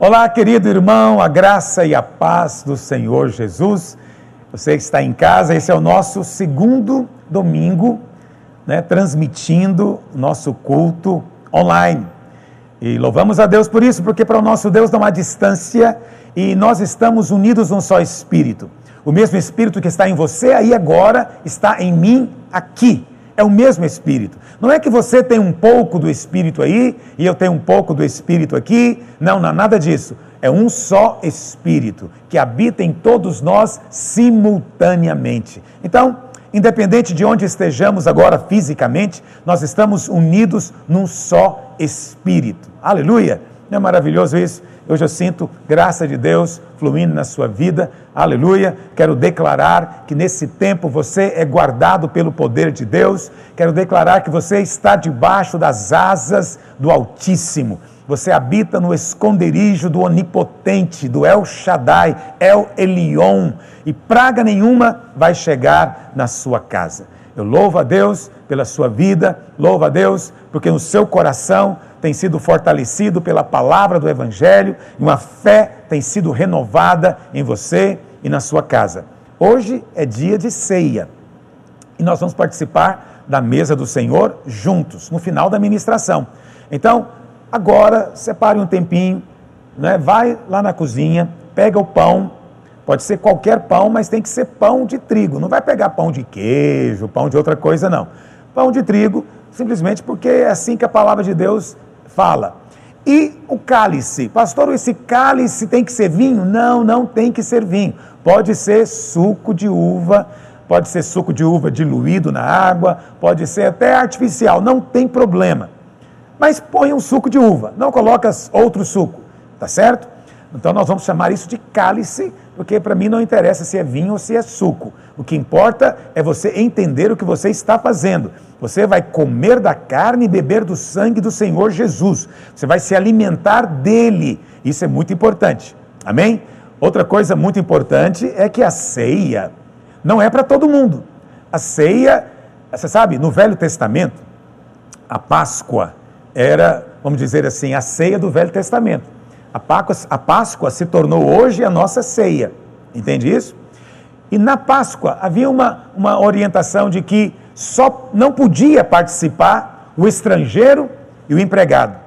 Olá, querido irmão, a graça e a paz do Senhor Jesus. Você que está em casa, esse é o nosso segundo domingo, né, transmitindo nosso culto online. E louvamos a Deus por isso, porque para o nosso Deus não há distância e nós estamos unidos num só Espírito. O mesmo Espírito que está em você aí agora está em mim aqui é o mesmo Espírito. Não é que você tem um pouco do Espírito aí e eu tenho um pouco do Espírito aqui. Não, não, nada disso. É um só Espírito que habita em todos nós simultaneamente. Então, independente de onde estejamos agora fisicamente, nós estamos unidos num só Espírito. Aleluia! Não é maravilhoso isso? Hoje eu sinto graça de Deus fluindo na sua vida. Aleluia. Quero declarar que nesse tempo você é guardado pelo poder de Deus. Quero declarar que você está debaixo das asas do Altíssimo. Você habita no esconderijo do Onipotente, do El Shaddai, El Elion, e praga nenhuma vai chegar na sua casa. Eu louvo a Deus pela sua vida, louvo a Deus porque no seu coração tem sido fortalecido pela palavra do Evangelho e uma fé tem sido renovada em você e na sua casa. Hoje é dia de ceia e nós vamos participar da mesa do Senhor juntos, no final da ministração. Então, agora, separe um tempinho, né? vai lá na cozinha, pega o pão, pode ser qualquer pão, mas tem que ser pão de trigo. Não vai pegar pão de queijo, pão de outra coisa, não. Pão de trigo, simplesmente porque é assim que a palavra de Deus fala. E o cálice, pastor, esse cálice tem que ser vinho? Não, não tem que ser vinho. Pode ser suco de uva, pode ser suco de uva diluído na água, pode ser até artificial, não tem problema. Mas põe um suco de uva, não coloca outro suco, tá certo? Então nós vamos chamar isso de cálice, porque para mim não interessa se é vinho ou se é suco. O que importa é você entender o que você está fazendo. Você vai comer da carne e beber do sangue do Senhor Jesus. Você vai se alimentar dele. Isso é muito importante. Amém? Outra coisa muito importante é que a ceia não é para todo mundo. A ceia, você sabe, no Velho Testamento, a Páscoa era, vamos dizer assim, a ceia do Velho Testamento. A Páscoa, a Páscoa se tornou hoje a nossa ceia. Entende isso? E na Páscoa havia uma, uma orientação de que só não podia participar o estrangeiro e o empregado.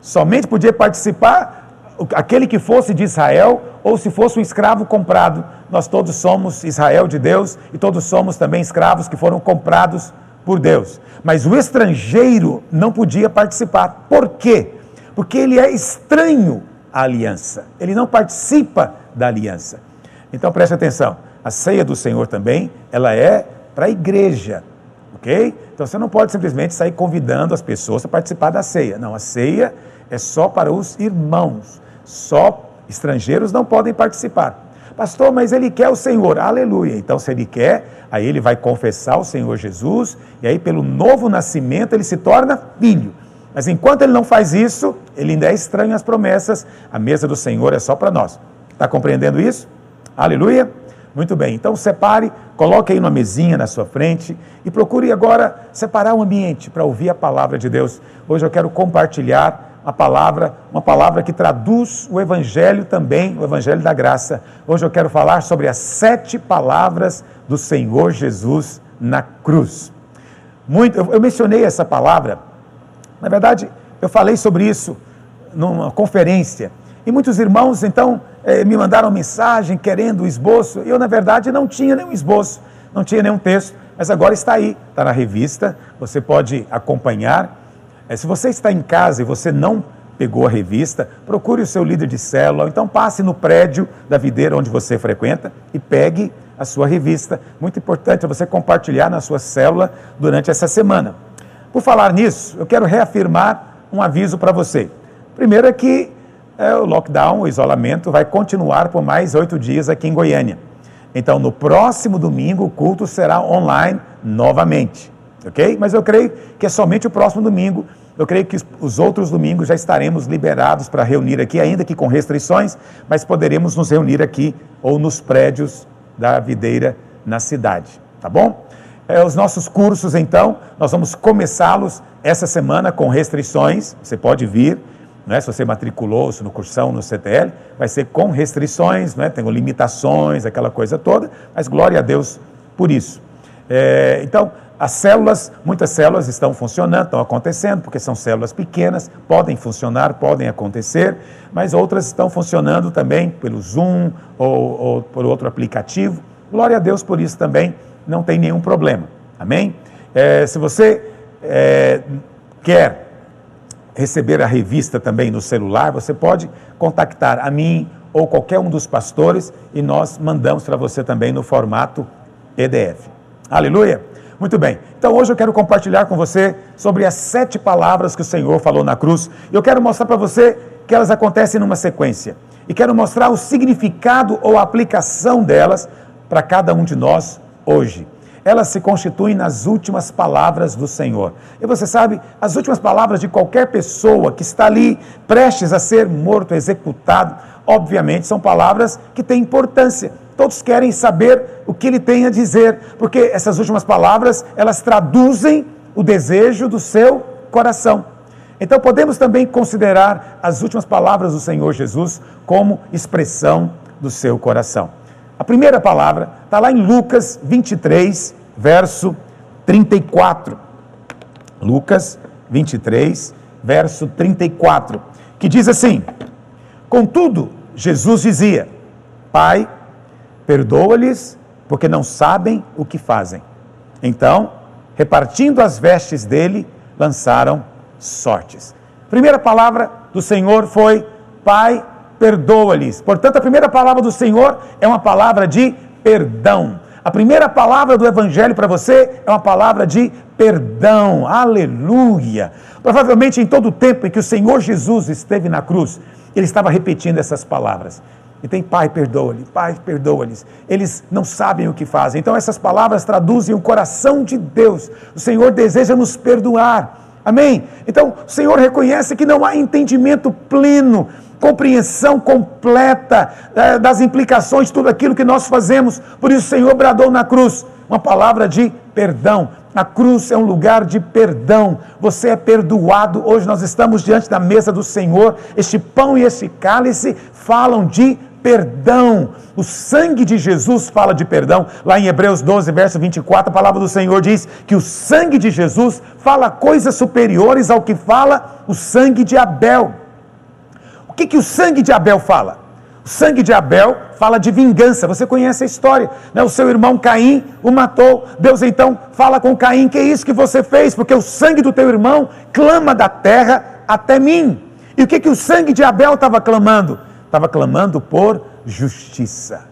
Somente podia participar aquele que fosse de Israel ou se fosse um escravo comprado. Nós todos somos Israel de Deus e todos somos também escravos que foram comprados por Deus. Mas o estrangeiro não podia participar. Por quê? Porque ele é estranho à aliança, ele não participa da aliança. Então preste atenção, a ceia do Senhor também, ela é para a igreja, ok? Então você não pode simplesmente sair convidando as pessoas a participar da ceia. Não, a ceia é só para os irmãos, só estrangeiros não podem participar. Pastor, mas ele quer o Senhor, aleluia. Então, se ele quer, aí ele vai confessar o Senhor Jesus, e aí, pelo novo nascimento, ele se torna filho. Mas enquanto ele não faz isso, ele ainda é estranho às promessas. A mesa do Senhor é só para nós. Está compreendendo isso? Aleluia? Muito bem. Então separe, coloque aí uma mesinha na sua frente e procure agora separar o ambiente para ouvir a palavra de Deus. Hoje eu quero compartilhar a palavra, uma palavra que traduz o evangelho também, o evangelho da graça. Hoje eu quero falar sobre as sete palavras do Senhor Jesus na cruz. Muito, eu, eu mencionei essa palavra na verdade, eu falei sobre isso numa conferência e muitos irmãos então eh, me mandaram mensagem querendo o esboço. Eu, na verdade, não tinha nenhum esboço, não tinha nenhum texto, mas agora está aí, está na revista, você pode acompanhar. Eh, se você está em casa e você não pegou a revista, procure o seu líder de célula, ou então passe no prédio da videira onde você frequenta e pegue a sua revista. Muito importante é você compartilhar na sua célula durante essa semana. Por falar nisso, eu quero reafirmar um aviso para você. Primeiro é que é, o lockdown, o isolamento, vai continuar por mais oito dias aqui em Goiânia. Então, no próximo domingo, o culto será online novamente, ok? Mas eu creio que é somente o próximo domingo. Eu creio que os outros domingos já estaremos liberados para reunir aqui, ainda que com restrições, mas poderemos nos reunir aqui ou nos prédios da videira na cidade, tá bom? É, os nossos cursos, então, nós vamos começá-los essa semana com restrições, você pode vir, né? se você matriculou-se no cursão, no CTL, vai ser com restrições, né? tem limitações, aquela coisa toda, mas glória a Deus por isso. É, então, as células, muitas células estão funcionando, estão acontecendo, porque são células pequenas, podem funcionar, podem acontecer, mas outras estão funcionando também pelo Zoom ou, ou por outro aplicativo. Glória a Deus por isso também, não tem nenhum problema. Amém? É, se você é, quer receber a revista também no celular, você pode contactar a mim ou qualquer um dos pastores e nós mandamos para você também no formato PDF. Aleluia! Muito bem, então hoje eu quero compartilhar com você sobre as sete palavras que o Senhor falou na cruz. Eu quero mostrar para você que elas acontecem numa sequência. E quero mostrar o significado ou a aplicação delas para cada um de nós hoje elas se constituem nas últimas palavras do Senhor. E você sabe, as últimas palavras de qualquer pessoa que está ali prestes a ser morto, executado, obviamente são palavras que têm importância. Todos querem saber o que ele tem a dizer, porque essas últimas palavras, elas traduzem o desejo do seu coração. Então podemos também considerar as últimas palavras do Senhor Jesus como expressão do seu coração. A primeira palavra está lá em Lucas 23, verso 34. Lucas 23, verso 34, que diz assim: Contudo, Jesus dizia: Pai, perdoa-lhes, porque não sabem o que fazem. Então, repartindo as vestes dele, lançaram sortes. Primeira palavra do Senhor foi: Pai, perdoa-lhes. Portanto, a primeira palavra do Senhor é uma palavra de perdão. A primeira palavra do Evangelho para você é uma palavra de perdão. Aleluia! Provavelmente em todo o tempo em que o Senhor Jesus esteve na cruz, ele estava repetindo essas palavras. E tem Pai, perdoa-lhe, Pai, perdoa-lhes. Eles não sabem o que fazem. Então essas palavras traduzem o coração de Deus. O Senhor deseja nos perdoar. Amém? Então o Senhor reconhece que não há entendimento pleno compreensão completa é, das implicações de tudo aquilo que nós fazemos. Por isso o Senhor bradou na cruz uma palavra de perdão. A cruz é um lugar de perdão. Você é perdoado. Hoje nós estamos diante da mesa do Senhor. Este pão e este cálice falam de perdão. O sangue de Jesus fala de perdão. Lá em Hebreus 12, verso 24, a palavra do Senhor diz que o sangue de Jesus fala coisas superiores ao que fala o sangue de Abel que, que o sangue de Abel fala? O sangue de Abel fala de vingança. Você conhece a história, né? O seu irmão Caim o matou. Deus então fala com Caim: "Que é isso que você fez? Porque o sangue do teu irmão clama da terra até mim." E o que que o sangue de Abel estava clamando? Estava clamando por justiça.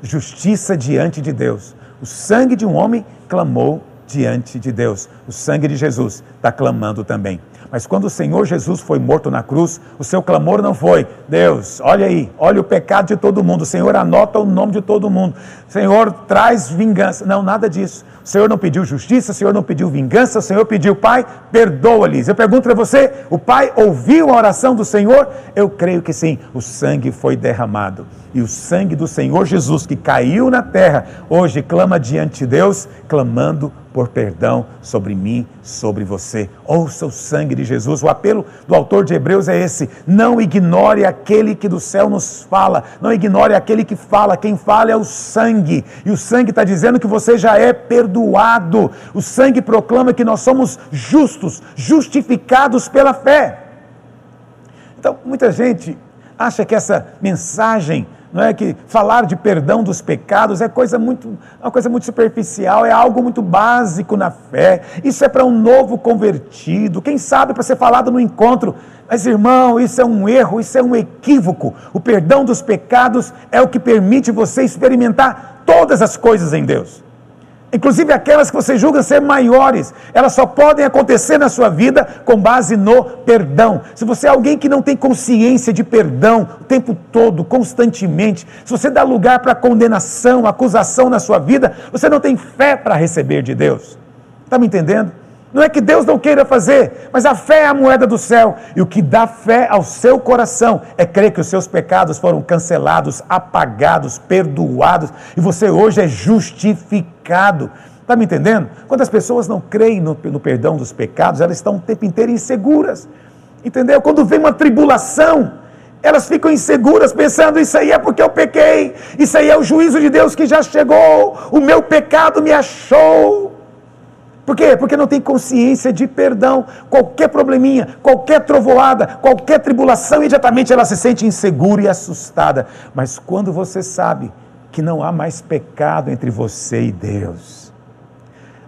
Justiça diante de Deus. O sangue de um homem clamou diante de Deus. O sangue de Jesus está clamando também. Mas quando o Senhor Jesus foi morto na cruz, o seu clamor não foi: Deus, olha aí, olha o pecado de todo mundo. O Senhor anota o nome de todo mundo. O Senhor traz vingança. Não, nada disso. O Senhor não pediu justiça, o Senhor não pediu vingança, o Senhor pediu, Pai, perdoa-lhes. Eu pergunto para você: o Pai ouviu a oração do Senhor? Eu creio que sim. O sangue foi derramado. E o sangue do Senhor Jesus, que caiu na terra, hoje clama diante de Deus, clamando por perdão sobre mim, sobre você. Ouça o sangue de Jesus. O apelo do autor de Hebreus é esse: não ignore aquele que do céu nos fala, não ignore aquele que fala. Quem fala é o sangue, e o sangue está dizendo que você já é perdoado. O sangue proclama que nós somos justos, justificados pela fé. Então, muita gente acha que essa mensagem não é que falar de perdão dos pecados é coisa muito, uma coisa muito superficial, é algo muito básico na fé. Isso é para um novo convertido, quem sabe para ser falado no encontro. Mas irmão, isso é um erro, isso é um equívoco. O perdão dos pecados é o que permite você experimentar todas as coisas em Deus inclusive aquelas que você julga ser maiores, elas só podem acontecer na sua vida com base no perdão. Se você é alguém que não tem consciência de perdão o tempo todo, constantemente, se você dá lugar para condenação, acusação na sua vida, você não tem fé para receber de Deus. Está me entendendo? Não é que Deus não queira fazer, mas a fé é a moeda do céu. E o que dá fé ao seu coração é crer que os seus pecados foram cancelados, apagados, perdoados, e você hoje é justificado. Está me entendendo? Quando as pessoas não creem no, no perdão dos pecados, elas estão o tempo inteiro inseguras. Entendeu? Quando vem uma tribulação, elas ficam inseguras, pensando: isso aí é porque eu pequei, isso aí é o juízo de Deus que já chegou, o meu pecado me achou. Por quê? Porque não tem consciência de perdão. Qualquer probleminha, qualquer trovoada, qualquer tribulação, imediatamente ela se sente insegura e assustada. Mas quando você sabe que não há mais pecado entre você e Deus,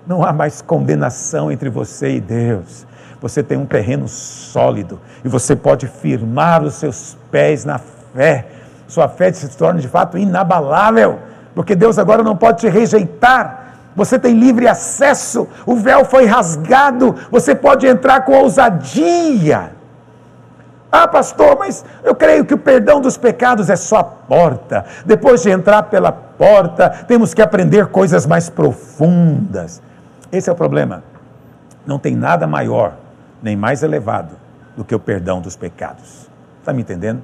não há mais condenação entre você e Deus, você tem um terreno sólido e você pode firmar os seus pés na fé. Sua fé se torna de fato inabalável, porque Deus agora não pode te rejeitar. Você tem livre acesso, o véu foi rasgado, você pode entrar com ousadia. Ah, pastor, mas eu creio que o perdão dos pecados é só a porta. Depois de entrar pela porta, temos que aprender coisas mais profundas. Esse é o problema. Não tem nada maior nem mais elevado do que o perdão dos pecados. Está me entendendo?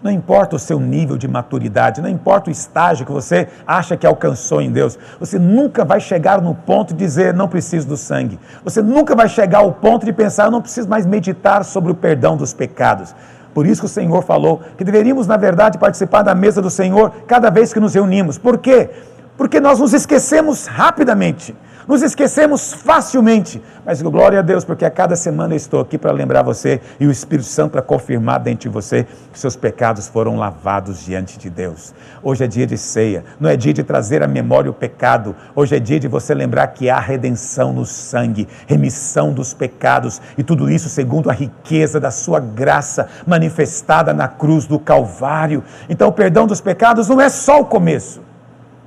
Não importa o seu nível de maturidade, não importa o estágio que você acha que alcançou em Deus, você nunca vai chegar no ponto de dizer não preciso do sangue. Você nunca vai chegar ao ponto de pensar não preciso mais meditar sobre o perdão dos pecados. Por isso que o Senhor falou que deveríamos, na verdade, participar da mesa do Senhor cada vez que nos reunimos. Por quê? Porque nós nos esquecemos rapidamente. Nos esquecemos facilmente, mas glória a Deus, porque a cada semana eu estou aqui para lembrar você e o Espírito Santo para confirmar dentro de você que seus pecados foram lavados diante de Deus. Hoje é dia de ceia, não é dia de trazer à memória o pecado, hoje é dia de você lembrar que há redenção no sangue, remissão dos pecados e tudo isso segundo a riqueza da sua graça manifestada na cruz do Calvário. Então, o perdão dos pecados não é só o começo,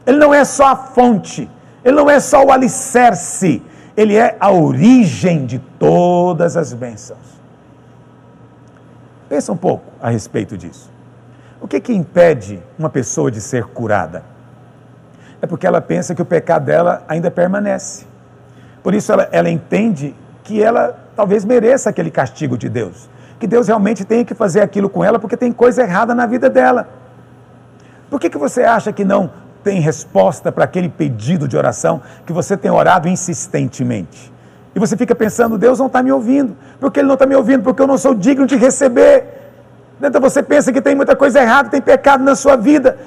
ele não é só a fonte ele não é só o alicerce, ele é a origem de todas as bênçãos. Pensa um pouco a respeito disso. O que que impede uma pessoa de ser curada? É porque ela pensa que o pecado dela ainda permanece. Por isso ela, ela entende que ela talvez mereça aquele castigo de Deus. Que Deus realmente tem que fazer aquilo com ela porque tem coisa errada na vida dela. Por que, que você acha que não tem resposta para aquele pedido de oração que você tem orado insistentemente. E você fica pensando, Deus não está me ouvindo. Porque Ele não está me ouvindo? Porque eu não sou digno de receber. Então você pensa que tem muita coisa errada, tem pecado na sua vida.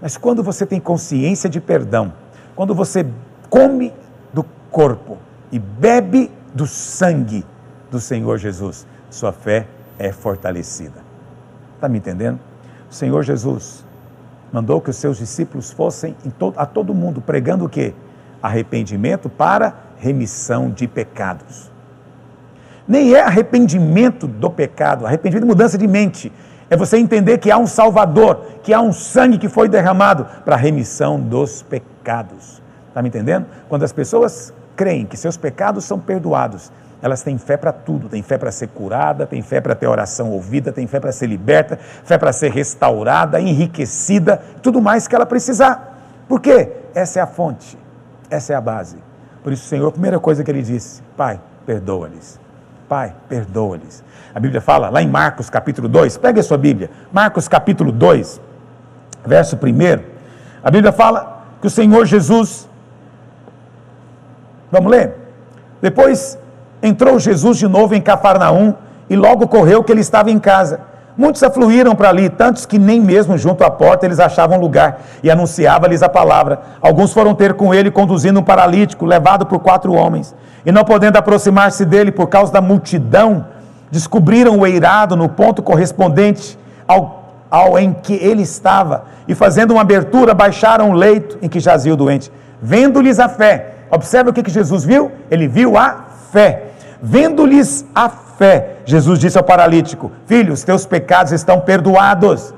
Mas quando você tem consciência de perdão, quando você come do corpo e bebe do sangue do Senhor Jesus, sua fé é fortalecida. Está me entendendo? O Senhor Jesus mandou que os seus discípulos fossem a todo mundo pregando o quê? Arrependimento para remissão de pecados. Nem é arrependimento do pecado, arrependimento de mudança de mente. É você entender que há um Salvador, que há um sangue que foi derramado para a remissão dos pecados. Está me entendendo? Quando as pessoas creem que seus pecados são perdoados, elas têm fé para tudo, têm fé para ser curada, têm fé para ter oração ouvida, têm fé para ser liberta, fé para ser restaurada, enriquecida, tudo mais que ela precisar. Por quê? Essa é a fonte, essa é a base. Por isso, o Senhor, a primeira coisa que ele disse: Pai, perdoa-lhes. Pai, perdoa-lhes. A Bíblia fala lá em Marcos capítulo 2, pegue a sua Bíblia, Marcos capítulo 2, verso 1. A Bíblia fala que o Senhor Jesus, vamos ler? Depois Entrou Jesus de novo em Cafarnaum e logo correu que ele estava em casa. Muitos afluíram para ali, tantos que nem mesmo junto à porta eles achavam lugar, e anunciava-lhes a palavra. Alguns foram ter com ele, conduzindo um paralítico, levado por quatro homens. E não podendo aproximar-se dele por causa da multidão, descobriram o eirado no ponto correspondente ao, ao em que ele estava, e fazendo uma abertura, baixaram o leito em que jazia o doente. Vendo-lhes a fé, observe o que, que Jesus viu? Ele viu a fé. Vendo-lhes a fé, Jesus disse ao paralítico: Filho, os teus pecados estão perdoados.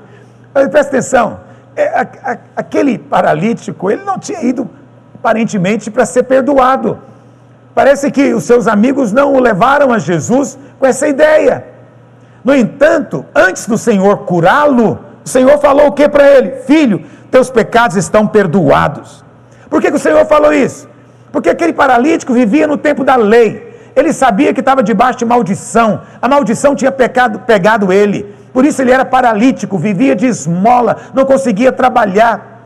Presta atenção, é, aquele paralítico, ele não tinha ido aparentemente para ser perdoado. Parece que os seus amigos não o levaram a Jesus com essa ideia. No entanto, antes do Senhor curá-lo, o Senhor falou o que para ele? Filho, teus pecados estão perdoados. Por que, que o Senhor falou isso? Porque aquele paralítico vivia no tempo da lei. Ele sabia que estava debaixo de maldição. A maldição tinha pecado, pegado ele. Por isso ele era paralítico, vivia de esmola, não conseguia trabalhar,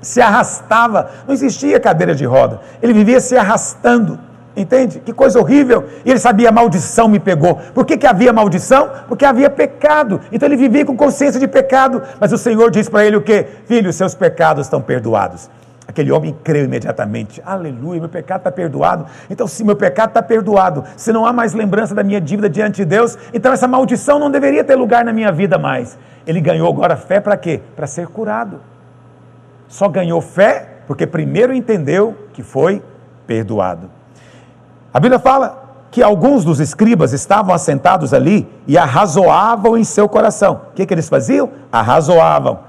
se arrastava. Não existia cadeira de roda. Ele vivia se arrastando. Entende? Que coisa horrível. E ele sabia, maldição me pegou. Por que, que havia maldição? Porque havia pecado. Então ele vivia com consciência de pecado. Mas o Senhor diz para ele o quê? Filho, seus pecados estão perdoados. Aquele homem creu imediatamente. Aleluia, meu pecado está perdoado. Então, se meu pecado está perdoado, se não há mais lembrança da minha dívida diante de Deus, então essa maldição não deveria ter lugar na minha vida mais. Ele ganhou agora fé para quê? Para ser curado. Só ganhou fé porque primeiro entendeu que foi perdoado. A Bíblia fala que alguns dos escribas estavam assentados ali e arrazoavam em seu coração. O que, que eles faziam? Arrazoavam.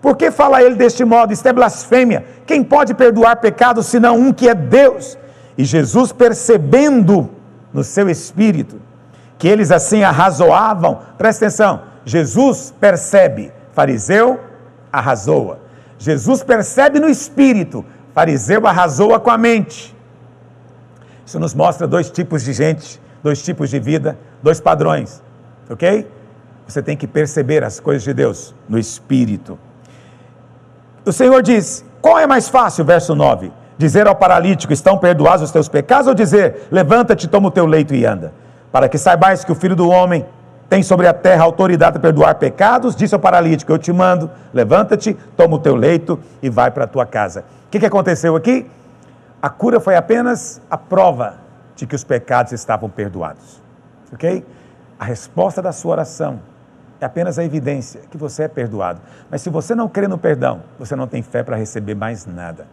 Por que fala ele deste modo? Isto é blasfêmia. Quem pode perdoar pecados senão um que é Deus? E Jesus, percebendo no seu espírito que eles assim arrazoavam, presta atenção, Jesus percebe, fariseu arrazoa. Jesus percebe no espírito, fariseu arrazoa com a mente. Isso nos mostra dois tipos de gente, dois tipos de vida, dois padrões, ok? Você tem que perceber as coisas de Deus no espírito. O Senhor diz: qual é mais fácil, verso 9? Dizer ao paralítico: estão perdoados os teus pecados, ou dizer: levanta-te, toma o teu leito e anda? Para que saibais que o filho do homem tem sobre a terra autoridade para perdoar pecados, disse ao paralítico: Eu te mando, levanta-te, toma o teu leito e vai para a tua casa. O que, que aconteceu aqui? A cura foi apenas a prova de que os pecados estavam perdoados. Ok? A resposta da sua oração é apenas a evidência que você é perdoado. Mas se você não crê no perdão, você não tem fé para receber mais nada.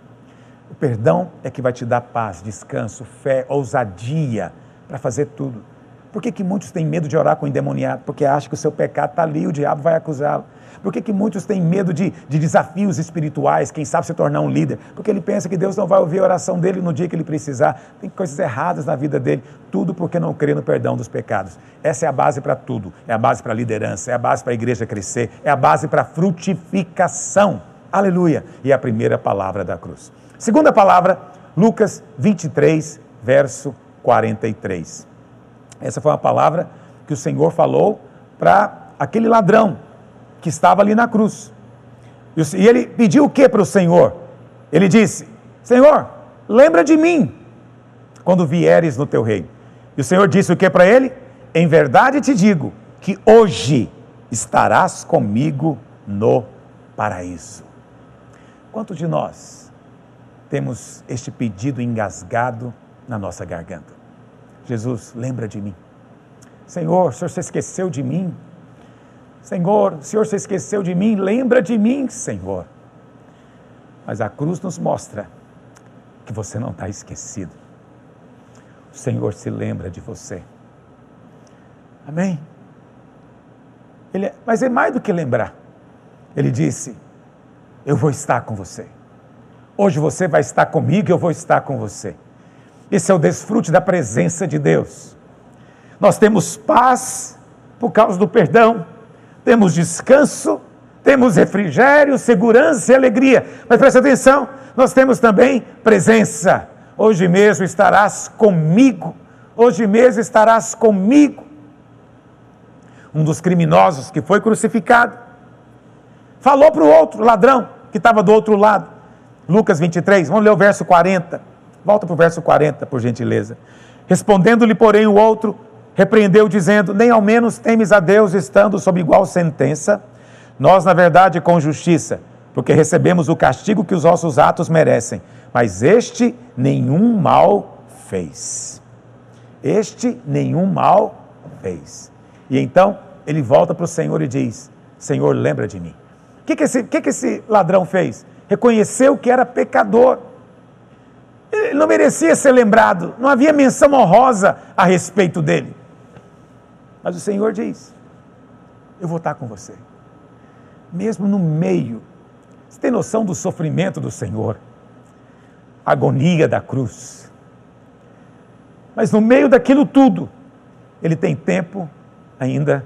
O perdão é que vai te dar paz, descanso, fé, ousadia para fazer tudo. Por que, que muitos têm medo de orar com o endemoniado? Porque acham que o seu pecado está ali o diabo vai acusá-lo. Por que, que muitos têm medo de, de desafios espirituais, quem sabe se tornar um líder? Porque ele pensa que Deus não vai ouvir a oração dele no dia que ele precisar. Tem coisas erradas na vida dele, tudo porque não crê no perdão dos pecados. Essa é a base para tudo. É a base para a liderança, é a base para a igreja crescer, é a base para a frutificação. Aleluia! E a primeira palavra da cruz. Segunda palavra, Lucas 23, verso 43. Essa foi uma palavra que o Senhor falou para aquele ladrão que estava ali na cruz. E ele pediu o que para o Senhor? Ele disse: Senhor, lembra de mim quando vieres no teu reino. E o Senhor disse o que para ele? Em verdade te digo que hoje estarás comigo no paraíso. Quanto de nós temos este pedido engasgado na nossa garganta? Jesus, lembra de mim. Senhor, o Senhor se esqueceu de mim Senhor, o Senhor se esqueceu de mim, lembra de mim, Senhor. Mas a cruz nos mostra que você não está esquecido. O Senhor se lembra de você. Amém? Ele, é, mas é mais do que lembrar. Ele disse: Eu vou estar com você. Hoje você vai estar comigo eu vou estar com você. Esse é o desfrute da presença de Deus. Nós temos paz por causa do perdão temos descanso, temos refrigério, segurança e alegria. Mas presta atenção, nós temos também presença. Hoje mesmo estarás comigo. Hoje mesmo estarás comigo. Um dos criminosos que foi crucificado falou para o outro ladrão que estava do outro lado. Lucas 23, vamos ler o verso 40. Volta para o verso 40, por gentileza. Respondendo-lhe, porém, o outro, repreendeu, dizendo: Nem ao menos temes a Deus estando sob igual sentença, nós, na verdade, com justiça, porque recebemos o castigo que os nossos atos merecem, mas este nenhum mal fez. Este nenhum mal fez. E então ele volta para o Senhor e diz: Senhor, lembra de mim. O que, que, esse, que, que esse ladrão fez? Reconheceu que era pecador. Ele não merecia ser lembrado, não havia menção honrosa a respeito dele. Mas o Senhor diz: Eu vou estar com você. Mesmo no meio. Você tem noção do sofrimento do Senhor? Agonia da cruz. Mas no meio daquilo tudo, Ele tem tempo ainda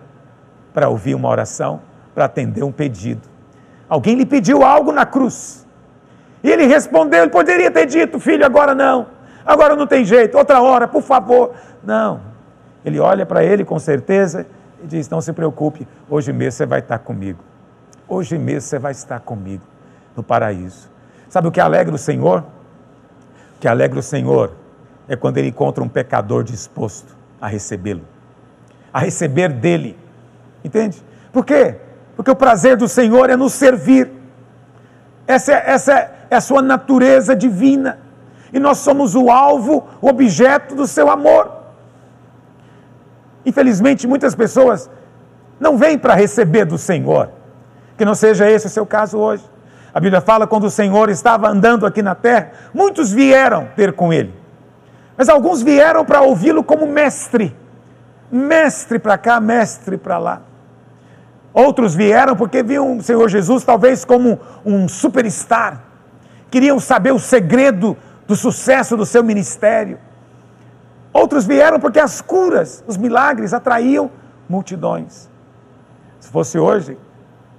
para ouvir uma oração, para atender um pedido. Alguém lhe pediu algo na cruz. E ele respondeu, ele poderia ter dito, filho, agora não. Agora não tem jeito, outra hora, por favor. Não, ele olha para ele com certeza e diz: Não se preocupe, hoje mesmo você vai estar comigo. Hoje mesmo você vai estar comigo no paraíso. Sabe o que alegra o Senhor? O que alegra o Senhor é quando ele encontra um pecador disposto a recebê-lo, a receber dele. Entende? Por quê? Porque o prazer do Senhor é nos servir. Essa é, essa é a sua natureza divina. E nós somos o alvo, o objeto do seu amor. Infelizmente, muitas pessoas não vêm para receber do Senhor. Que não seja esse o seu caso hoje. A Bíblia fala quando o Senhor estava andando aqui na terra, muitos vieram ter com ele. Mas alguns vieram para ouvi-lo como mestre. Mestre para cá, mestre para lá. Outros vieram porque viam o Senhor Jesus talvez como um superstar. Queriam saber o segredo do sucesso do seu ministério. Outros vieram porque as curas, os milagres atraíam multidões. Se fosse hoje,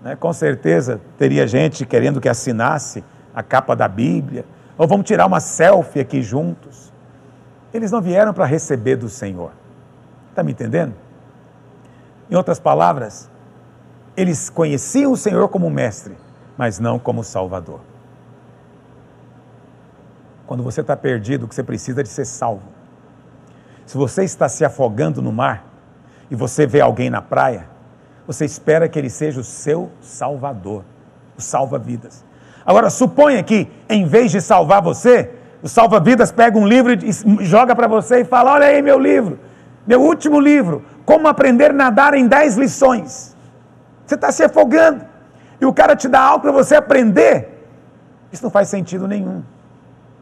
né, com certeza teria gente querendo que assinasse a capa da Bíblia, ou vamos tirar uma selfie aqui juntos. Eles não vieram para receber do Senhor. Está me entendendo? Em outras palavras, eles conheciam o Senhor como mestre, mas não como salvador. Quando você está perdido, o que você precisa é de ser salvo. Se você está se afogando no mar e você vê alguém na praia, você espera que ele seja o seu salvador, o salva-vidas. Agora, suponha que, em vez de salvar você, o salva-vidas pega um livro e joga para você e fala: Olha aí meu livro, meu último livro, Como Aprender a Nadar em 10 Lições. Você está se afogando. E o cara te dá algo para você aprender. Isso não faz sentido nenhum.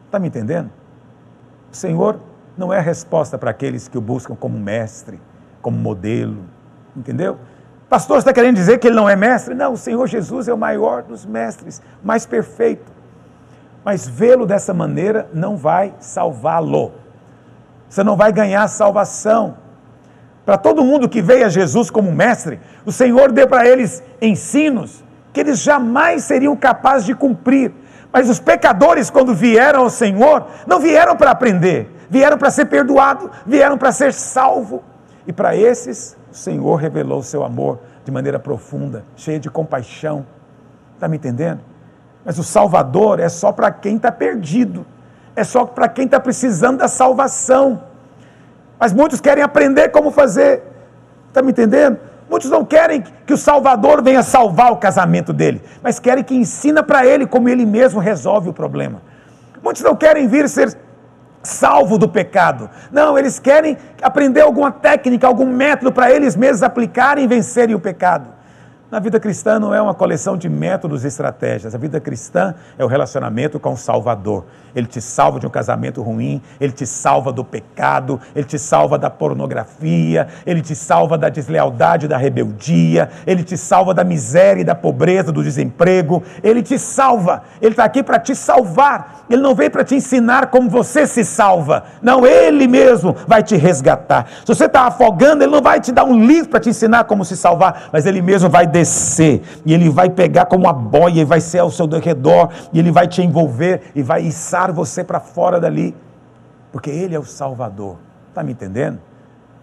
Está me entendendo? O Senhor não é resposta para aqueles que o buscam como mestre, como modelo. Entendeu? Pastor, está querendo dizer que ele não é mestre? Não, o Senhor Jesus é o maior dos mestres, mais perfeito. Mas vê-lo dessa maneira não vai salvá-lo. Você não vai ganhar salvação. Para todo mundo que veio a Jesus como mestre, o Senhor deu para eles ensinos que eles jamais seriam capazes de cumprir. Mas os pecadores, quando vieram ao Senhor, não vieram para aprender, vieram para ser perdoado, vieram para ser salvo. E para esses, o Senhor revelou o seu amor de maneira profunda, cheia de compaixão. Está me entendendo? Mas o Salvador é só para quem está perdido, é só para quem está precisando da salvação. Mas muitos querem aprender como fazer. Está me entendendo? Muitos não querem que o Salvador venha salvar o casamento dele, mas querem que ensina para ele como ele mesmo resolve o problema. Muitos não querem vir ser salvo do pecado. Não, eles querem aprender alguma técnica, algum método para eles mesmos aplicarem e vencerem o pecado. Na vida cristã não é uma coleção de métodos e estratégias. A vida cristã é o relacionamento com o Salvador. Ele te salva de um casamento ruim, ele te salva do pecado, ele te salva da pornografia, ele te salva da deslealdade, da rebeldia, ele te salva da miséria e da pobreza, do desemprego. Ele te salva. Ele está aqui para te salvar. Ele não veio para te ensinar como você se salva. Não, ele mesmo vai te resgatar. Se você está afogando, ele não vai te dar um livro para te ensinar como se salvar, mas ele mesmo vai descer, e ele vai pegar como uma boia e vai ser ao seu redor, e ele vai te envolver e vai içar você para fora dali, porque ele é o Salvador. Está me entendendo?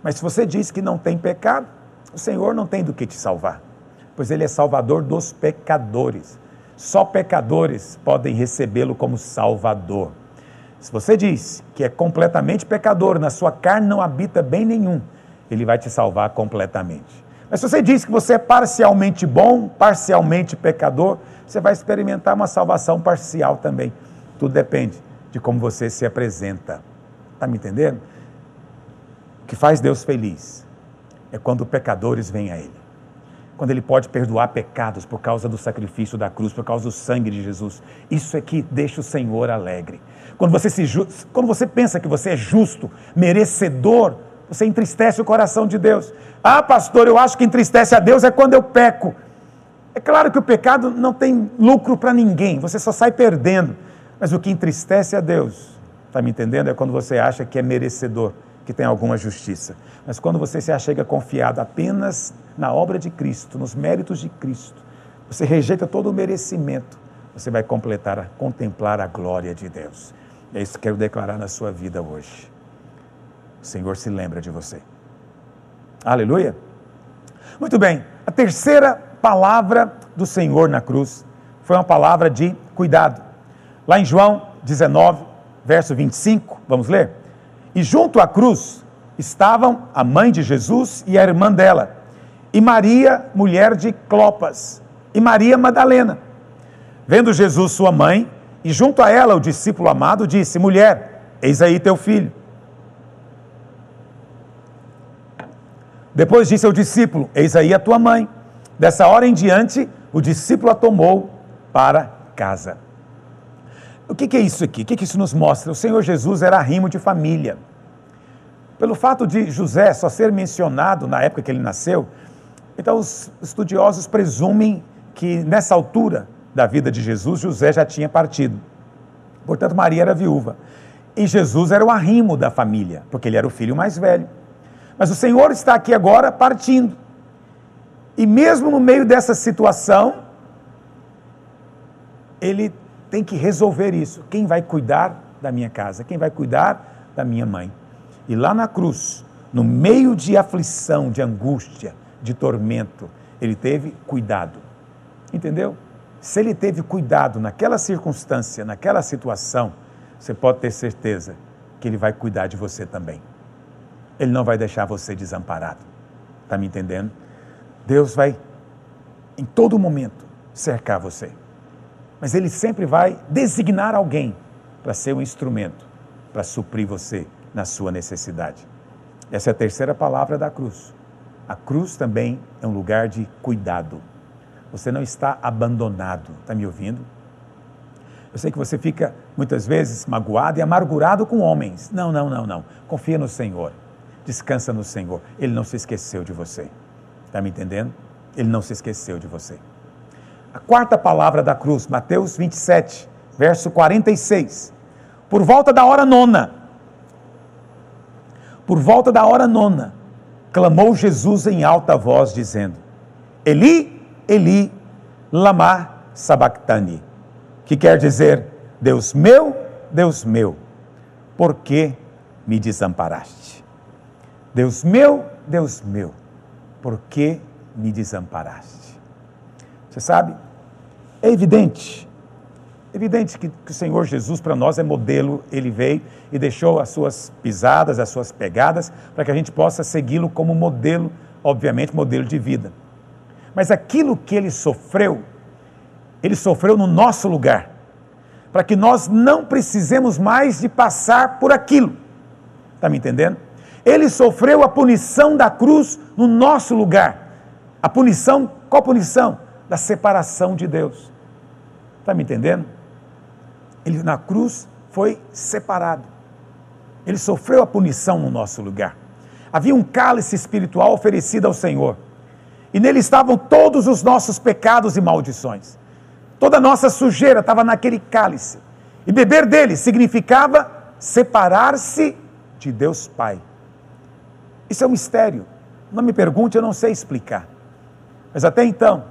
Mas se você diz que não tem pecado, o Senhor não tem do que te salvar, pois ele é Salvador dos pecadores. Só pecadores podem recebê-lo como Salvador. Se você diz que é completamente pecador, na sua carne não habita bem nenhum, ele vai te salvar completamente. Mas se você diz que você é parcialmente bom, parcialmente pecador, você vai experimentar uma salvação parcial também. Tudo depende de como você se apresenta. Está me entendendo? O que faz Deus feliz é quando pecadores vêm a Ele. Quando Ele pode perdoar pecados por causa do sacrifício da cruz, por causa do sangue de Jesus. Isso é que deixa o Senhor alegre. Quando você, se, quando você pensa que você é justo, merecedor você entristece o coração de Deus. Ah, pastor, eu acho que entristece a Deus é quando eu peco. É claro que o pecado não tem lucro para ninguém, você só sai perdendo. Mas o que entristece a Deus, está me entendendo? É quando você acha que é merecedor, que tem alguma justiça. Mas quando você se achega confiado apenas na obra de Cristo, nos méritos de Cristo, você rejeita todo o merecimento, você vai completar, contemplar a glória de Deus. É isso que eu quero declarar na sua vida hoje o Senhor se lembra de você. Aleluia. Muito bem, a terceira palavra do Senhor na cruz foi uma palavra de cuidado. Lá em João 19, verso 25, vamos ler? E junto à cruz estavam a mãe de Jesus e a irmã dela, e Maria, mulher de Clopas, e Maria Madalena. Vendo Jesus sua mãe, e junto a ela o discípulo amado, disse: Mulher, eis aí teu filho. Depois disse ao discípulo: Eis aí a tua mãe. Dessa hora em diante, o discípulo a tomou para casa. O que, que é isso aqui? O que, que isso nos mostra? O Senhor Jesus era rimo de família. Pelo fato de José só ser mencionado na época que ele nasceu, então os estudiosos presumem que nessa altura da vida de Jesus, José já tinha partido. Portanto, Maria era viúva. E Jesus era o arrimo da família, porque ele era o filho mais velho. Mas o Senhor está aqui agora partindo. E mesmo no meio dessa situação, ele tem que resolver isso. Quem vai cuidar da minha casa? Quem vai cuidar da minha mãe? E lá na cruz, no meio de aflição, de angústia, de tormento, ele teve cuidado. Entendeu? Se ele teve cuidado naquela circunstância, naquela situação, você pode ter certeza que ele vai cuidar de você também. Ele não vai deixar você desamparado. Está me entendendo? Deus vai, em todo momento, cercar você. Mas Ele sempre vai designar alguém para ser um instrumento para suprir você na sua necessidade. Essa é a terceira palavra da cruz. A cruz também é um lugar de cuidado. Você não está abandonado. Está me ouvindo? Eu sei que você fica muitas vezes magoado e amargurado com homens. Não, não, não, não. Confia no Senhor. Descansa no Senhor. Ele não se esqueceu de você. Está me entendendo? Ele não se esqueceu de você. A quarta palavra da cruz, Mateus 27, verso 46. Por volta da hora nona, por volta da hora nona, clamou Jesus em alta voz, dizendo: Eli, Eli, lama sabachthani, que quer dizer: Deus meu, Deus meu, por que me desamparaste? Deus meu, Deus meu, por que me desamparaste? Você sabe, é evidente, evidente que, que o Senhor Jesus para nós é modelo, ele veio e deixou as suas pisadas, as suas pegadas, para que a gente possa segui-lo como modelo, obviamente, modelo de vida. Mas aquilo que ele sofreu, ele sofreu no nosso lugar, para que nós não precisemos mais de passar por aquilo. Está me entendendo? Ele sofreu a punição da cruz no nosso lugar. A punição, qual punição? Da separação de Deus. Está me entendendo? Ele na cruz foi separado. Ele sofreu a punição no nosso lugar. Havia um cálice espiritual oferecido ao Senhor. E nele estavam todos os nossos pecados e maldições. Toda a nossa sujeira estava naquele cálice. E beber dele significava separar-se de Deus Pai. Isso é um mistério. Não me pergunte, eu não sei explicar. Mas até então,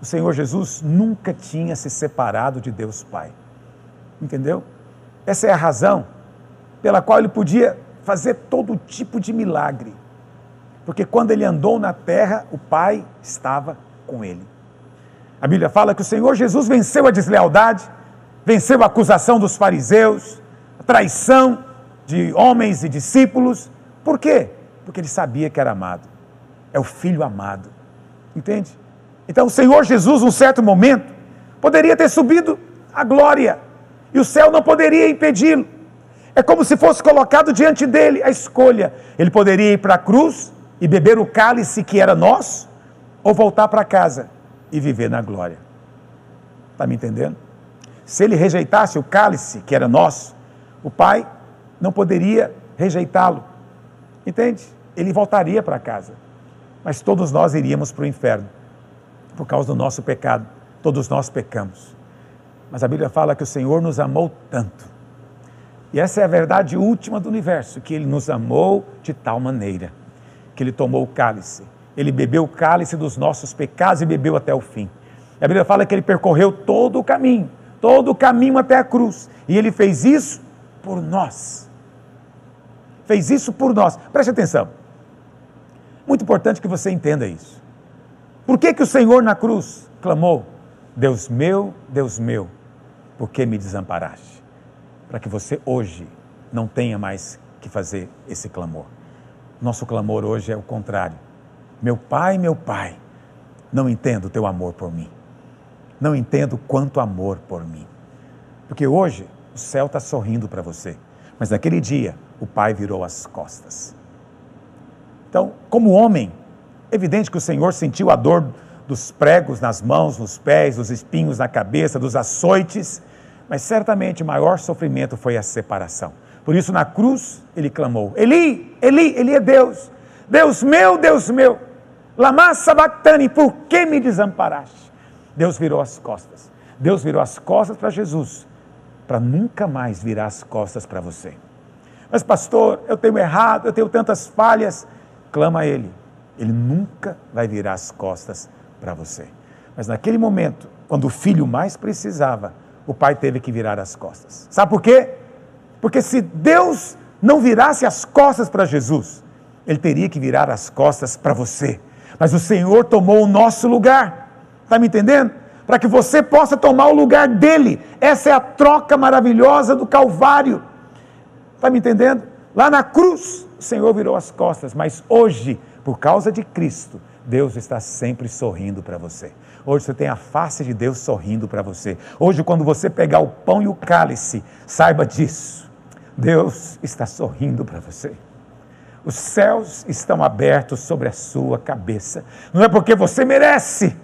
o Senhor Jesus nunca tinha se separado de Deus Pai. Entendeu? Essa é a razão pela qual ele podia fazer todo tipo de milagre. Porque quando ele andou na terra, o Pai estava com ele. A Bíblia fala que o Senhor Jesus venceu a deslealdade, venceu a acusação dos fariseus, a traição de homens e discípulos. Por quê? Porque ele sabia que era amado. É o filho amado. Entende? Então o Senhor Jesus, num certo momento, poderia ter subido à glória e o céu não poderia impedi-lo. É como se fosse colocado diante dele a escolha. Ele poderia ir para a cruz e beber o cálice que era nosso, ou voltar para casa e viver na glória. Está me entendendo? Se ele rejeitasse o cálice que era nosso, o Pai não poderia rejeitá-lo. Entende? Ele voltaria para casa. Mas todos nós iríamos para o inferno, por causa do nosso pecado. Todos nós pecamos. Mas a Bíblia fala que o Senhor nos amou tanto. E essa é a verdade última do universo, que ele nos amou de tal maneira que ele tomou o cálice. Ele bebeu o cálice dos nossos pecados e bebeu até o fim. A Bíblia fala que ele percorreu todo o caminho, todo o caminho até a cruz. E ele fez isso por nós. Fez isso por nós. Preste atenção. Muito importante que você entenda isso. Por que, que o Senhor na cruz clamou: Deus meu, Deus meu, por que me desamparaste? Para que você hoje não tenha mais que fazer esse clamor. Nosso clamor hoje é o contrário. Meu pai, meu pai, não entendo o teu amor por mim. Não entendo quanto amor por mim. Porque hoje o céu está sorrindo para você, mas naquele dia o pai virou as costas. Então, como homem, evidente que o Senhor sentiu a dor dos pregos nas mãos, nos pés, dos espinhos na cabeça, dos açoites, mas certamente o maior sofrimento foi a separação. Por isso, na cruz, ele clamou: Eli, Eli, Eli é Deus, Deus meu, Deus meu, lama sabachthani, por que me desamparaste? Deus virou as costas. Deus virou as costas para Jesus, para nunca mais virar as costas para você. Mas, pastor, eu tenho errado, eu tenho tantas falhas. Clama a Ele, Ele nunca vai virar as costas para você. Mas naquele momento, quando o filho mais precisava, o pai teve que virar as costas. Sabe por quê? Porque se Deus não virasse as costas para Jesus, ele teria que virar as costas para você. Mas o Senhor tomou o nosso lugar. Está me entendendo? Para que você possa tomar o lugar dele. Essa é a troca maravilhosa do Calvário. Está me entendendo? Lá na cruz, o Senhor virou as costas, mas hoje, por causa de Cristo, Deus está sempre sorrindo para você. Hoje você tem a face de Deus sorrindo para você. Hoje, quando você pegar o pão e o cálice, saiba disso. Deus está sorrindo para você. Os céus estão abertos sobre a sua cabeça. Não é porque você merece,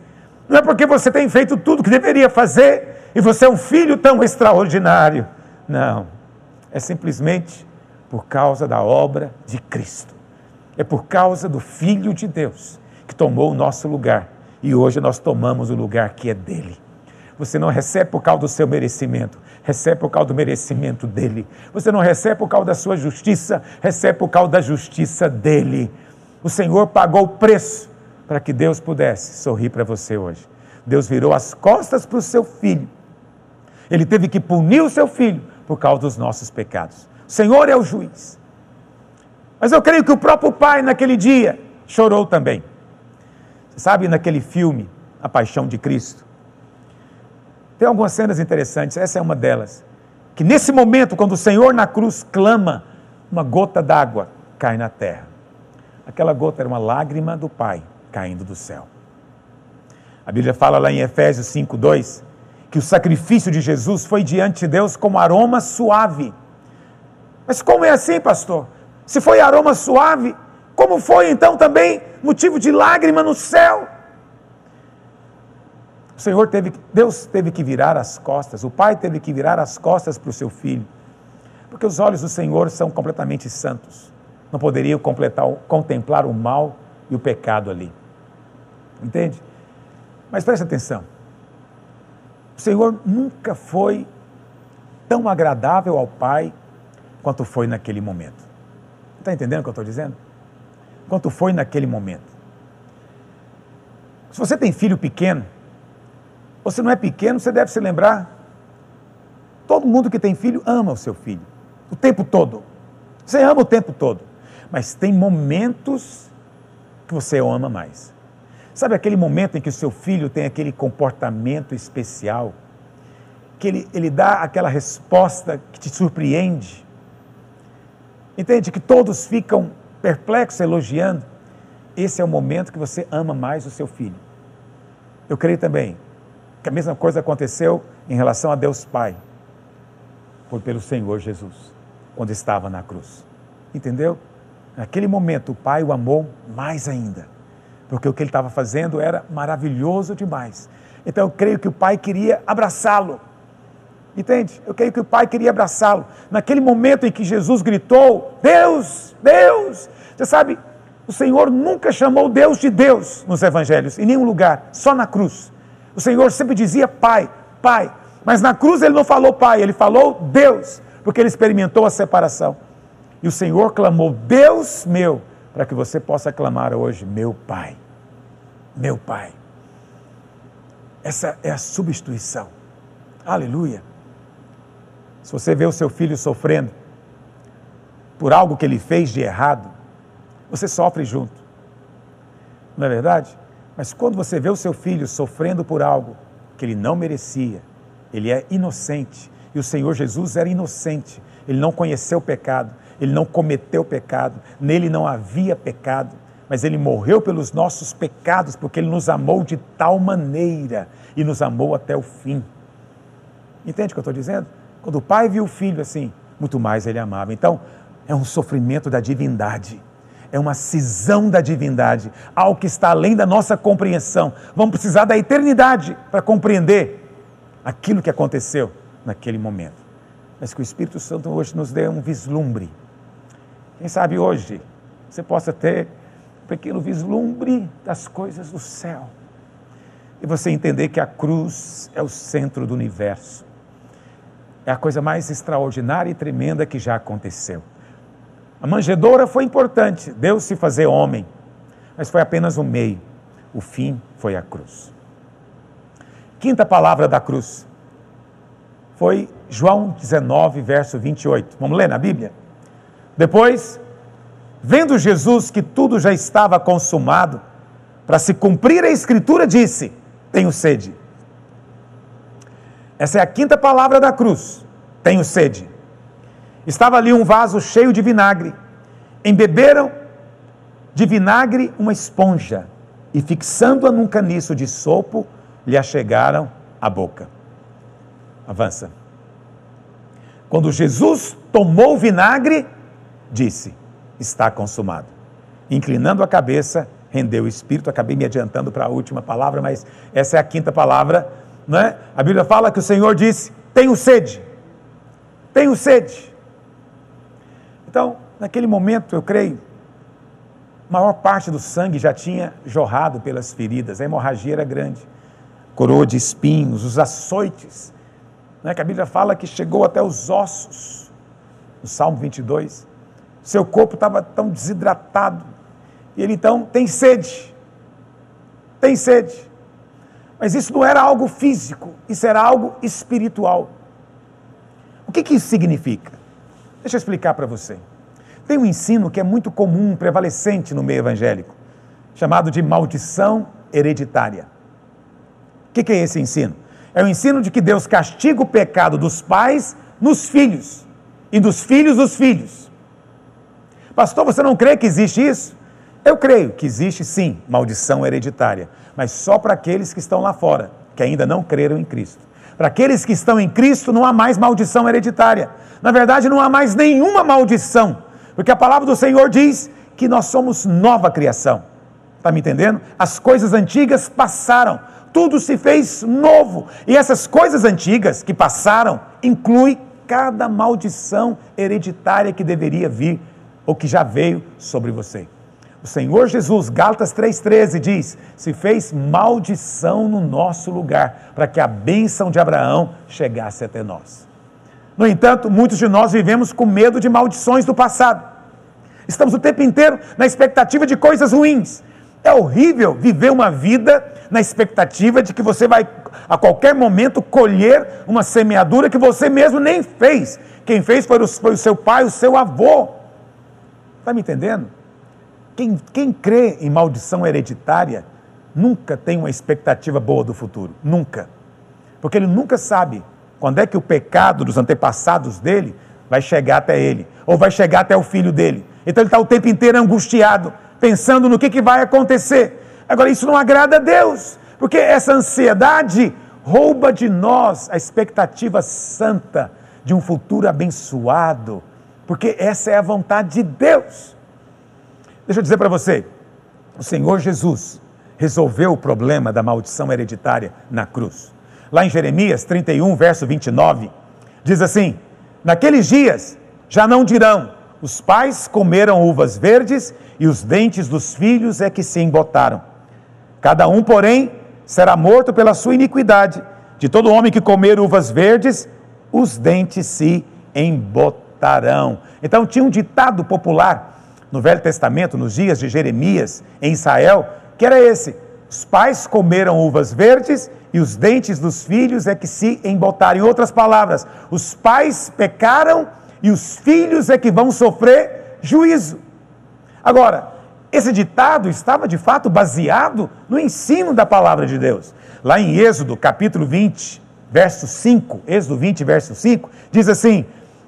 não é porque você tem feito tudo que deveria fazer e você é um filho tão extraordinário. Não. É simplesmente por causa da obra de Cristo. É por causa do Filho de Deus que tomou o nosso lugar e hoje nós tomamos o lugar que é dele. Você não recebe por causa do seu merecimento, recebe por causa do merecimento dele. Você não recebe por causa da sua justiça, recebe por causa da justiça dele. O Senhor pagou o preço para que Deus pudesse sorrir para você hoje. Deus virou as costas para o seu filho. Ele teve que punir o seu filho por causa dos nossos pecados. O Senhor é o juiz. Mas eu creio que o próprio pai, naquele dia, chorou também. Sabe naquele filme, A Paixão de Cristo? Tem algumas cenas interessantes, essa é uma delas. Que nesse momento, quando o Senhor na cruz clama, uma gota d'água cai na terra. Aquela gota era uma lágrima do Pai caindo do céu. A Bíblia fala lá em Efésios 5, 2, que o sacrifício de Jesus foi diante de Deus como aroma suave. Mas como é assim, pastor? Se foi aroma suave, como foi então também motivo de lágrima no céu? O Senhor teve, Deus teve que virar as costas, o Pai teve que virar as costas para o seu filho, porque os olhos do Senhor são completamente santos, não poderiam contemplar o mal e o pecado ali. Entende? Mas preste atenção, o Senhor nunca foi tão agradável ao Pai quanto foi naquele momento. Está entendendo o que eu estou dizendo? quanto foi naquele momento. Se você tem filho pequeno, se não é pequeno, você deve se lembrar. Todo mundo que tem filho ama o seu filho, o tempo todo. Você ama o tempo todo. Mas tem momentos que você o ama mais. Sabe aquele momento em que o seu filho tem aquele comportamento especial, que ele, ele dá aquela resposta que te surpreende? Entende? Que todos ficam perplexo, elogiando, esse é o momento que você ama mais o seu filho. Eu creio também que a mesma coisa aconteceu em relação a Deus Pai, por pelo Senhor Jesus, quando estava na cruz. Entendeu? Naquele momento o Pai o amou mais ainda, porque o que ele estava fazendo era maravilhoso demais. Então eu creio que o Pai queria abraçá-lo. Entende? Eu creio que o pai queria abraçá-lo. Naquele momento em que Jesus gritou: Deus, Deus. Você sabe, o Senhor nunca chamou Deus de Deus nos evangelhos, em nenhum lugar, só na cruz. O Senhor sempre dizia Pai, Pai. Mas na cruz ele não falou Pai, ele falou Deus, porque ele experimentou a separação. E o Senhor clamou: Deus meu, para que você possa clamar hoje: Meu Pai, meu Pai. Essa é a substituição. Aleluia. Se você vê o seu filho sofrendo por algo que ele fez de errado, você sofre junto. Não é verdade? Mas quando você vê o seu filho sofrendo por algo que ele não merecia, ele é inocente. E o Senhor Jesus era inocente. Ele não conheceu pecado. ele não cometeu pecado, nele não havia pecado, mas ele morreu pelos nossos pecados, porque ele nos amou de tal maneira e nos amou até o fim. Entende o que eu estou dizendo? Quando o pai viu o filho assim, muito mais ele amava. Então, é um sofrimento da divindade é uma cisão da divindade, algo que está além da nossa compreensão. Vamos precisar da eternidade para compreender aquilo que aconteceu naquele momento. Mas que o Espírito Santo hoje nos dê um vislumbre. Quem sabe hoje você possa ter um pequeno vislumbre das coisas do céu. E você entender que a cruz é o centro do universo. É a coisa mais extraordinária e tremenda que já aconteceu. A manjedoura foi importante, Deus se fazer homem, mas foi apenas o meio. O fim foi a cruz. Quinta palavra da cruz foi João 19, verso 28. Vamos ler na Bíblia? Depois, vendo Jesus que tudo já estava consumado, para se cumprir a Escritura, disse: Tenho sede. Essa é a quinta palavra da cruz: Tenho sede. Estava ali um vaso cheio de vinagre. Embeberam de vinagre uma esponja e, fixando-a num caniço de sopo, lhe achegaram a boca. Avança. Quando Jesus tomou o vinagre, disse: Está consumado. Inclinando a cabeça, rendeu o espírito. Acabei me adiantando para a última palavra, mas essa é a quinta palavra. Não é? A Bíblia fala que o Senhor disse: Tenho sede. Tenho sede. Então, naquele momento, eu creio, maior parte do sangue já tinha jorrado pelas feridas, a hemorragia era grande. Coroa de espinhos, os açoites, né, que a Bíblia fala que chegou até os ossos, no Salmo 22. Seu corpo estava tão desidratado, e ele então tem sede, tem sede. Mas isso não era algo físico, isso era algo espiritual. O que, que isso significa? Deixa eu explicar para você. Tem um ensino que é muito comum, prevalecente no meio evangélico, chamado de maldição hereditária. O que, que é esse ensino? É o ensino de que Deus castiga o pecado dos pais nos filhos e dos filhos dos filhos. Pastor, você não crê que existe isso? Eu creio que existe sim maldição hereditária, mas só para aqueles que estão lá fora, que ainda não creram em Cristo. Para aqueles que estão em Cristo não há mais maldição hereditária. Na verdade, não há mais nenhuma maldição, porque a palavra do Senhor diz que nós somos nova criação. Está me entendendo? As coisas antigas passaram, tudo se fez novo. E essas coisas antigas que passaram inclui cada maldição hereditária que deveria vir ou que já veio sobre você. O Senhor Jesus, Gálatas 3,13 diz: se fez maldição no nosso lugar, para que a bênção de Abraão chegasse até nós. No entanto, muitos de nós vivemos com medo de maldições do passado. Estamos o tempo inteiro na expectativa de coisas ruins. É horrível viver uma vida na expectativa de que você vai a qualquer momento colher uma semeadura que você mesmo nem fez. Quem fez foi o, foi o seu pai, o seu avô. Está me entendendo? Quem, quem crê em maldição hereditária nunca tem uma expectativa boa do futuro. Nunca. Porque ele nunca sabe quando é que o pecado dos antepassados dele vai chegar até ele, ou vai chegar até o filho dele. Então ele está o tempo inteiro angustiado, pensando no que, que vai acontecer. Agora, isso não agrada a Deus, porque essa ansiedade rouba de nós a expectativa santa de um futuro abençoado, porque essa é a vontade de Deus. Deixa eu dizer para você, o Senhor Jesus resolveu o problema da maldição hereditária na cruz. Lá em Jeremias 31, verso 29, diz assim: Naqueles dias já não dirão, os pais comeram uvas verdes e os dentes dos filhos é que se embotaram. Cada um, porém, será morto pela sua iniquidade. De todo homem que comer uvas verdes, os dentes se embotarão. Então tinha um ditado popular no Velho Testamento, nos dias de Jeremias, em Israel, que era esse: os pais comeram uvas verdes e os dentes dos filhos é que se embotaram. Em outras palavras, os pais pecaram e os filhos é que vão sofrer juízo. Agora, esse ditado estava de fato baseado no ensino da palavra de Deus. Lá em Êxodo, capítulo 20, verso 5, Êxodo 20, verso 5, diz assim: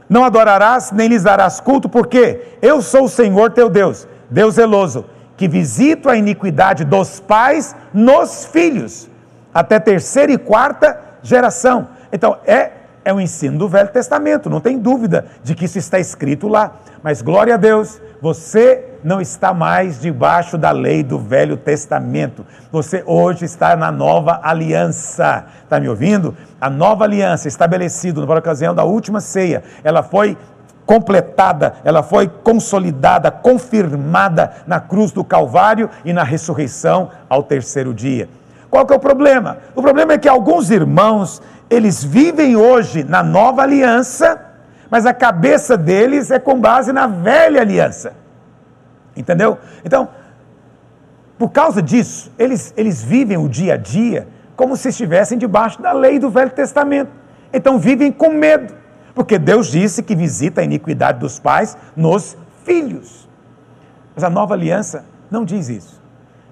Não adorarás, nem lhes darás culto, porque eu sou o Senhor teu Deus, Deus zeloso, que visito a iniquidade dos pais nos filhos, até terceira e quarta geração. Então, é, é o ensino do Velho Testamento, não tem dúvida de que isso está escrito lá. Mas glória a Deus, você não está mais debaixo da lei do Velho Testamento. Você hoje está na nova aliança. Está me ouvindo? A nova aliança estabelecida na ocasião da última ceia, ela foi completada, ela foi consolidada, confirmada na cruz do Calvário e na ressurreição ao terceiro dia. Qual que é o problema? O problema é que alguns irmãos, eles vivem hoje na nova aliança, mas a cabeça deles é com base na velha aliança. Entendeu? Então, por causa disso, eles, eles vivem o dia a dia como se estivessem debaixo da lei do Velho Testamento. Então vivem com medo, porque Deus disse que visita a iniquidade dos pais nos filhos. Mas a nova aliança não diz isso.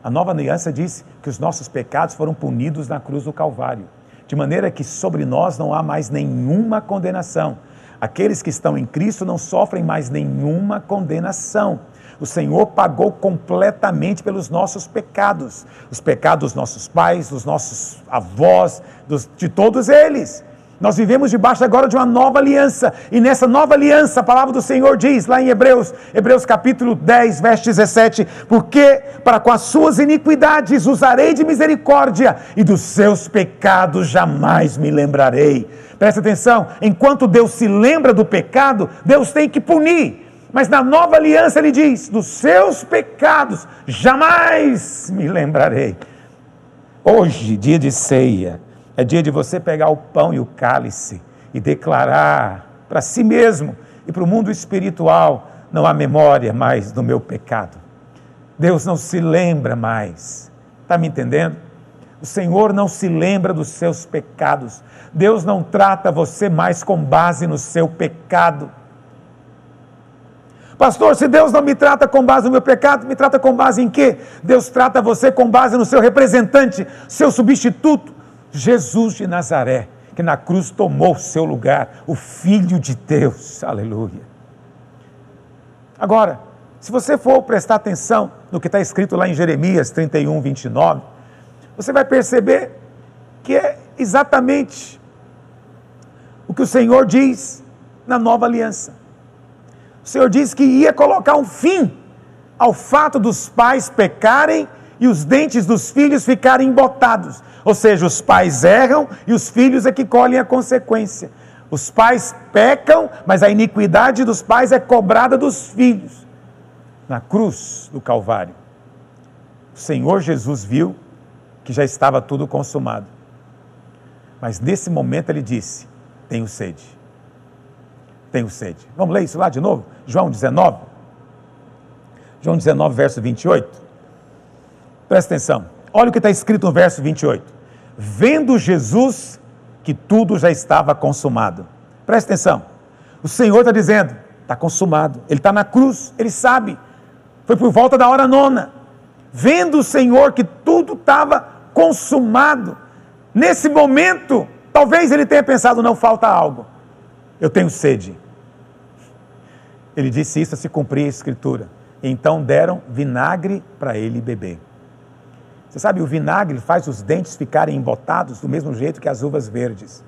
A nova aliança diz que os nossos pecados foram punidos na cruz do Calvário, de maneira que sobre nós não há mais nenhuma condenação. Aqueles que estão em Cristo não sofrem mais nenhuma condenação. O Senhor pagou completamente pelos nossos pecados, os pecados dos nossos pais, dos nossos avós, dos, de todos eles. Nós vivemos debaixo agora de uma nova aliança, e nessa nova aliança, a palavra do Senhor diz lá em Hebreus, Hebreus capítulo 10, verso 17: Porque para com as suas iniquidades usarei de misericórdia, e dos seus pecados jamais me lembrarei. Presta atenção, enquanto Deus se lembra do pecado, Deus tem que punir. Mas na nova aliança ele diz: dos seus pecados jamais me lembrarei. Hoje, dia de ceia, é dia de você pegar o pão e o cálice e declarar para si mesmo e para o mundo espiritual: não há memória mais do meu pecado. Deus não se lembra mais. Está me entendendo? O Senhor não se lembra dos seus pecados. Deus não trata você mais com base no seu pecado. Pastor, se Deus não me trata com base no meu pecado, me trata com base em quê? Deus trata você com base no seu representante, seu substituto, Jesus de Nazaré, que na cruz tomou o seu lugar, o Filho de Deus. Aleluia. Agora, se você for prestar atenção no que está escrito lá em Jeremias 31, 29, você vai perceber que é exatamente o que o Senhor diz na nova aliança. O Senhor disse que ia colocar um fim ao fato dos pais pecarem e os dentes dos filhos ficarem embotados. Ou seja, os pais erram e os filhos é que colhem a consequência. Os pais pecam, mas a iniquidade dos pais é cobrada dos filhos. Na cruz do Calvário, o Senhor Jesus viu que já estava tudo consumado. Mas nesse momento ele disse: Tenho sede tenho sede. Vamos ler isso lá de novo? João 19. João 19, verso 28. Presta atenção. Olha o que está escrito no verso 28. Vendo Jesus que tudo já estava consumado. Presta atenção. O Senhor está dizendo: está consumado. Ele está na cruz, ele sabe. Foi por volta da hora nona. Vendo o Senhor que tudo estava consumado. Nesse momento, talvez ele tenha pensado: não falta algo. Eu tenho sede. Ele disse isso a se cumprir a escritura. Então deram vinagre para ele beber. Você sabe, o vinagre faz os dentes ficarem embotados do mesmo jeito que as uvas verdes.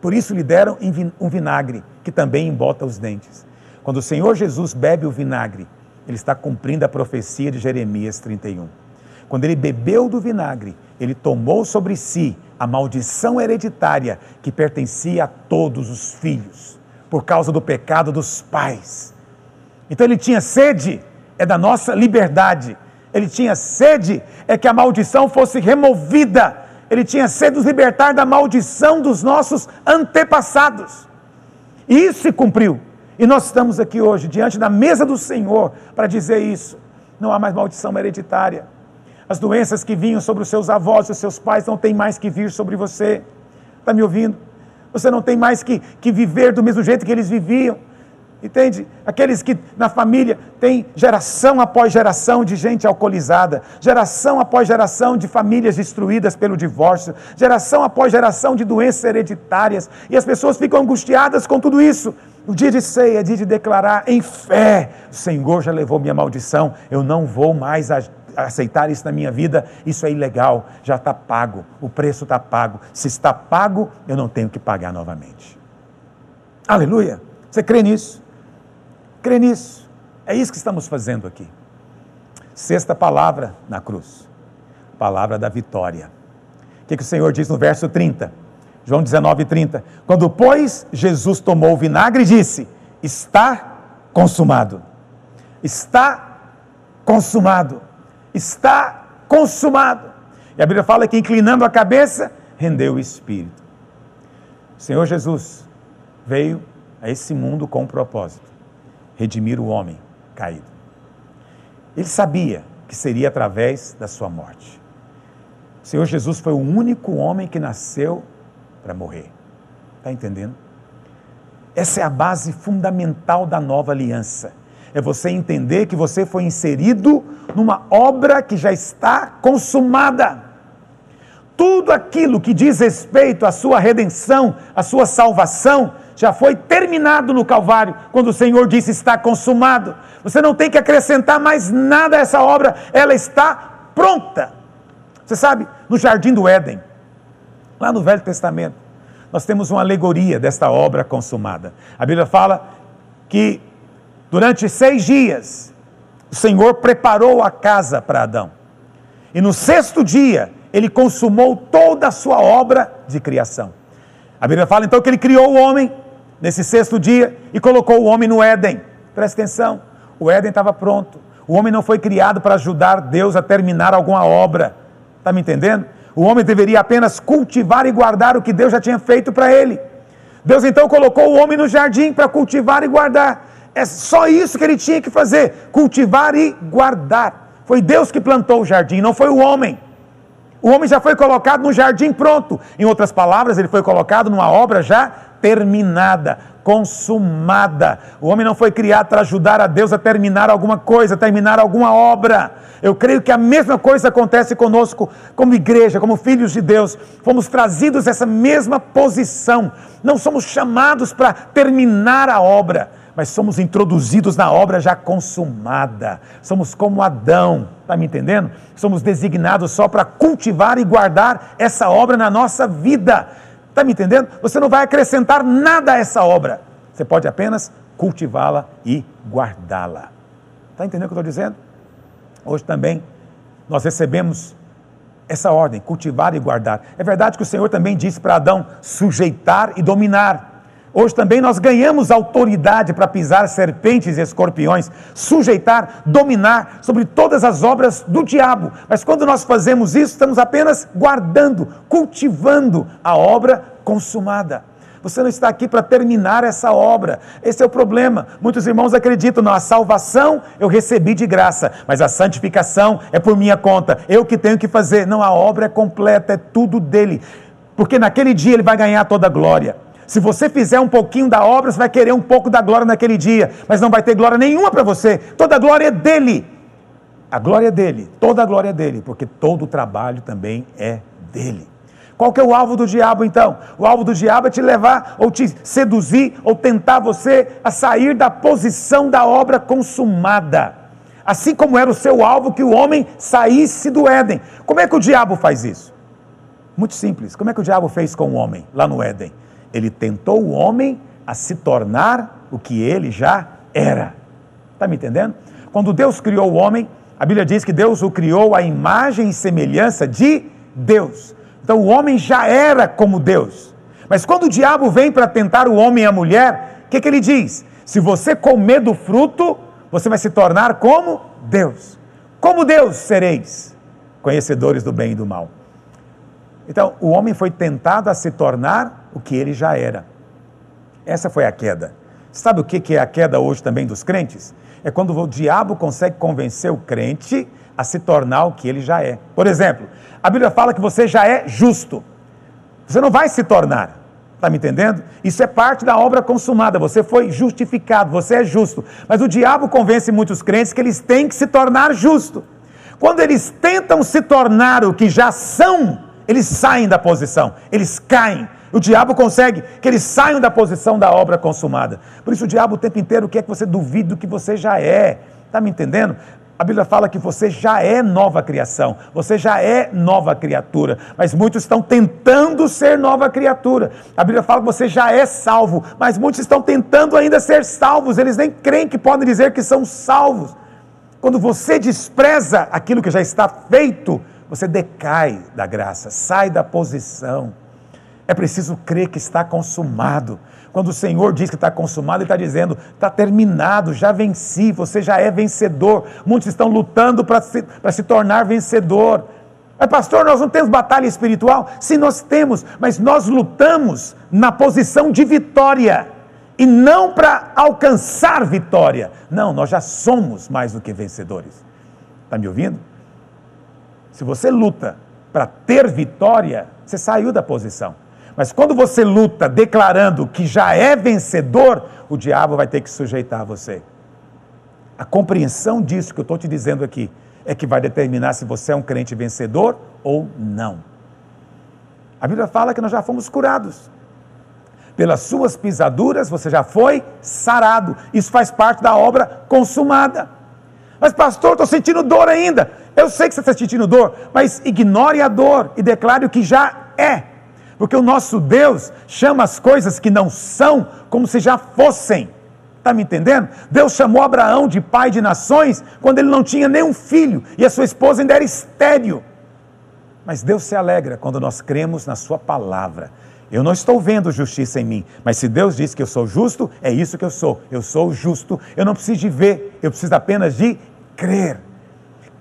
Por isso lhe deram um vinagre que também embota os dentes. Quando o Senhor Jesus bebe o vinagre, ele está cumprindo a profecia de Jeremias 31. Quando ele bebeu do vinagre, ele tomou sobre si a maldição hereditária que pertencia a todos os filhos por causa do pecado dos pais. Então ele tinha sede, é da nossa liberdade. Ele tinha sede, é que a maldição fosse removida. Ele tinha sede de nos libertar da maldição dos nossos antepassados. E isso se cumpriu. E nós estamos aqui hoje, diante da mesa do Senhor, para dizer isso. Não há mais maldição hereditária. As doenças que vinham sobre os seus avós e os seus pais não têm mais que vir sobre você. Está me ouvindo? Você não tem mais que, que viver do mesmo jeito que eles viviam. Entende? Aqueles que na família tem geração após geração de gente alcoolizada, geração após geração de famílias destruídas pelo divórcio, geração após geração de doenças hereditárias, e as pessoas ficam angustiadas com tudo isso. O dia de ceia é dia de declarar em fé: o Senhor já levou minha maldição, eu não vou mais aceitar isso na minha vida, isso é ilegal, já está pago, o preço está pago. Se está pago, eu não tenho que pagar novamente. Aleluia! Você crê nisso? Crê nisso? É isso que estamos fazendo aqui. Sexta palavra na cruz, palavra da vitória. O que, que o Senhor diz no verso 30? João 19, 30. Quando, pois, Jesus tomou o vinagre e disse: Está consumado. Está consumado. Está consumado. E a Bíblia fala que, inclinando a cabeça, rendeu o espírito. O Senhor Jesus veio a esse mundo com um propósito: redimir o homem caído. Ele sabia que seria através da sua morte. O Senhor Jesus foi o único homem que nasceu para morrer. Está entendendo? Essa é a base fundamental da nova aliança. É você entender que você foi inserido numa obra que já está consumada. Tudo aquilo que diz respeito à sua redenção, à sua salvação, já foi terminado no Calvário, quando o Senhor disse está consumado. Você não tem que acrescentar mais nada a essa obra, ela está pronta. Você sabe, no jardim do Éden, Lá no Velho Testamento, nós temos uma alegoria desta obra consumada. A Bíblia fala que durante seis dias o Senhor preparou a casa para Adão. E no sexto dia ele consumou toda a sua obra de criação. A Bíblia fala então que ele criou o homem nesse sexto dia e colocou o homem no Éden. Presta atenção, o Éden estava pronto. O homem não foi criado para ajudar Deus a terminar alguma obra. Está me entendendo? O homem deveria apenas cultivar e guardar o que Deus já tinha feito para ele. Deus então colocou o homem no jardim para cultivar e guardar. É só isso que ele tinha que fazer: cultivar e guardar. Foi Deus que plantou o jardim, não foi o homem. O homem já foi colocado no jardim pronto. Em outras palavras, ele foi colocado numa obra já terminada, consumada. O homem não foi criado para ajudar a Deus a terminar alguma coisa, terminar alguma obra. Eu creio que a mesma coisa acontece conosco como igreja, como filhos de Deus. Fomos trazidos essa mesma posição. Não somos chamados para terminar a obra, mas somos introduzidos na obra já consumada. Somos como Adão, está me entendendo? Somos designados só para cultivar e guardar essa obra na nossa vida. Está me entendendo? Você não vai acrescentar nada a essa obra. Você pode apenas cultivá-la e guardá-la. Está entendendo o que eu estou dizendo? Hoje também nós recebemos essa ordem, cultivar e guardar. É verdade que o Senhor também disse para Adão sujeitar e dominar. Hoje também nós ganhamos autoridade para pisar serpentes e escorpiões, sujeitar, dominar sobre todas as obras do diabo. Mas quando nós fazemos isso, estamos apenas guardando, cultivando a obra consumada. Você não está aqui para terminar essa obra. Esse é o problema. Muitos irmãos acreditam, não, a salvação eu recebi de graça, mas a santificação é por minha conta. Eu que tenho que fazer. Não, a obra é completa, é tudo dele. Porque naquele dia ele vai ganhar toda a glória. Se você fizer um pouquinho da obra, você vai querer um pouco da glória naquele dia, mas não vai ter glória nenhuma para você. Toda a glória é dele. A glória é dele, toda a glória é dele, porque todo o trabalho também é dele. Qual que é o alvo do diabo então? O alvo do diabo é te levar ou te seduzir ou tentar você a sair da posição da obra consumada. Assim como era o seu alvo que o homem saísse do Éden. Como é que o diabo faz isso? Muito simples. Como é que o diabo fez com o homem lá no Éden? Ele tentou o homem a se tornar o que ele já era. Está me entendendo? Quando Deus criou o homem, a Bíblia diz que Deus o criou à imagem e semelhança de Deus. Então o homem já era como Deus. Mas quando o diabo vem para tentar o homem e a mulher, o que, que ele diz? Se você comer do fruto, você vai se tornar como Deus. Como Deus sereis, conhecedores do bem e do mal. Então, o homem foi tentado a se tornar o que ele já era. Essa foi a queda. Sabe o que é a queda hoje também dos crentes? É quando o diabo consegue convencer o crente a se tornar o que ele já é. Por exemplo, a Bíblia fala que você já é justo. Você não vai se tornar. Está me entendendo? Isso é parte da obra consumada. Você foi justificado, você é justo. Mas o diabo convence muitos crentes que eles têm que se tornar justo. Quando eles tentam se tornar o que já são, eles saem da posição, eles caem. O diabo consegue que eles saiam da posição da obra consumada. Por isso o diabo o tempo inteiro quer que você duvide do que você já é. Está me entendendo? A Bíblia fala que você já é nova criação, você já é nova criatura, mas muitos estão tentando ser nova criatura. A Bíblia fala que você já é salvo, mas muitos estão tentando ainda ser salvos, eles nem creem que podem dizer que são salvos. Quando você despreza aquilo que já está feito, você decai da graça, sai da posição. É preciso crer que está consumado. Quando o Senhor diz que está consumado, Ele está dizendo: está terminado, já venci, você já é vencedor. Muitos estão lutando para se, se tornar vencedor. Mas, pastor, nós não temos batalha espiritual? Sim, nós temos, mas nós lutamos na posição de vitória e não para alcançar vitória. Não, nós já somos mais do que vencedores. Está me ouvindo? Se você luta para ter vitória, você saiu da posição. Mas quando você luta declarando que já é vencedor, o diabo vai ter que sujeitar você. A compreensão disso que eu estou te dizendo aqui é que vai determinar se você é um crente vencedor ou não. A Bíblia fala que nós já fomos curados. Pelas suas pisaduras você já foi sarado. Isso faz parte da obra consumada. Mas, pastor, estou sentindo dor ainda. Eu sei que você está sentindo dor, mas ignore a dor e declare o que já é. Porque o nosso Deus chama as coisas que não são como se já fossem. Está me entendendo? Deus chamou Abraão de pai de nações quando ele não tinha nenhum filho e a sua esposa ainda era estéreo. Mas Deus se alegra quando nós cremos na Sua palavra. Eu não estou vendo justiça em mim, mas se Deus diz que eu sou justo, é isso que eu sou. Eu sou justo. Eu não preciso de ver, eu preciso apenas de crer.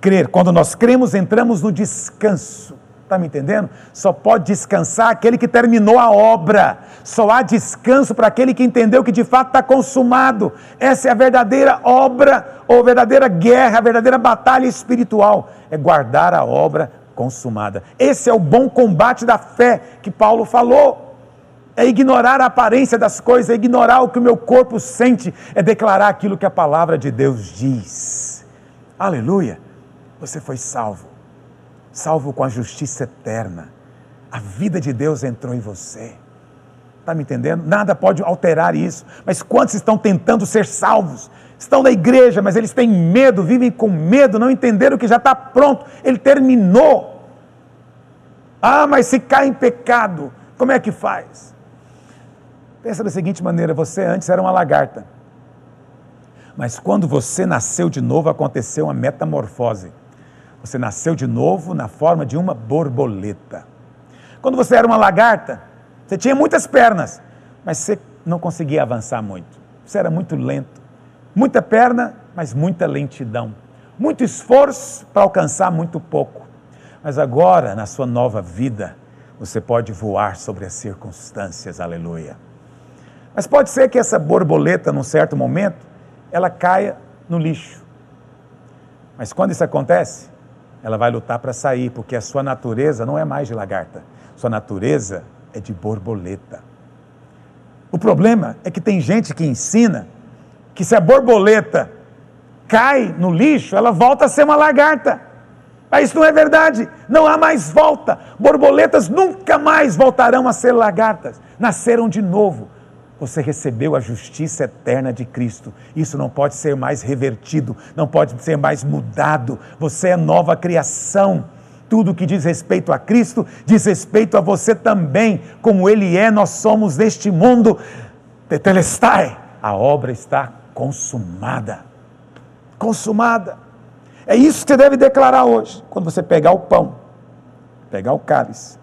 Crer. Quando nós cremos, entramos no descanso. Está me entendendo? Só pode descansar aquele que terminou a obra. Só há descanso para aquele que entendeu que de fato está consumado. Essa é a verdadeira obra, ou verdadeira guerra, a verdadeira batalha espiritual. É guardar a obra consumada. Esse é o bom combate da fé que Paulo falou. É ignorar a aparência das coisas, é ignorar o que o meu corpo sente, é declarar aquilo que a palavra de Deus diz. Aleluia! Você foi salvo, salvo com a justiça eterna. A vida de Deus entrou em você. Está me entendendo? Nada pode alterar isso. Mas quantos estão tentando ser salvos? Estão na igreja, mas eles têm medo, vivem com medo, não entenderam que já está pronto, ele terminou. Ah, mas se cai em pecado, como é que faz? Pensa da seguinte maneira: você antes era uma lagarta, mas quando você nasceu de novo, aconteceu uma metamorfose. Você nasceu de novo na forma de uma borboleta. Quando você era uma lagarta, você tinha muitas pernas, mas você não conseguia avançar muito. Você era muito lento. Muita perna, mas muita lentidão. Muito esforço para alcançar muito pouco. Mas agora, na sua nova vida, você pode voar sobre as circunstâncias, aleluia. Mas pode ser que essa borboleta, num certo momento, ela caia no lixo. Mas quando isso acontece, ela vai lutar para sair, porque a sua natureza não é mais de lagarta, sua natureza é de borboleta. O problema é que tem gente que ensina que se a borboleta cai no lixo, ela volta a ser uma lagarta. Mas isso não é verdade, não há mais volta. Borboletas nunca mais voltarão a ser lagartas, nasceram de novo. Você recebeu a justiça eterna de Cristo. Isso não pode ser mais revertido, não pode ser mais mudado. Você é nova criação. Tudo que diz respeito a Cristo diz respeito a você também. Como Ele é, nós somos deste mundo. Tetelestai. A obra está consumada. Consumada. É isso que você deve declarar hoje, quando você pegar o pão, pegar o cálice.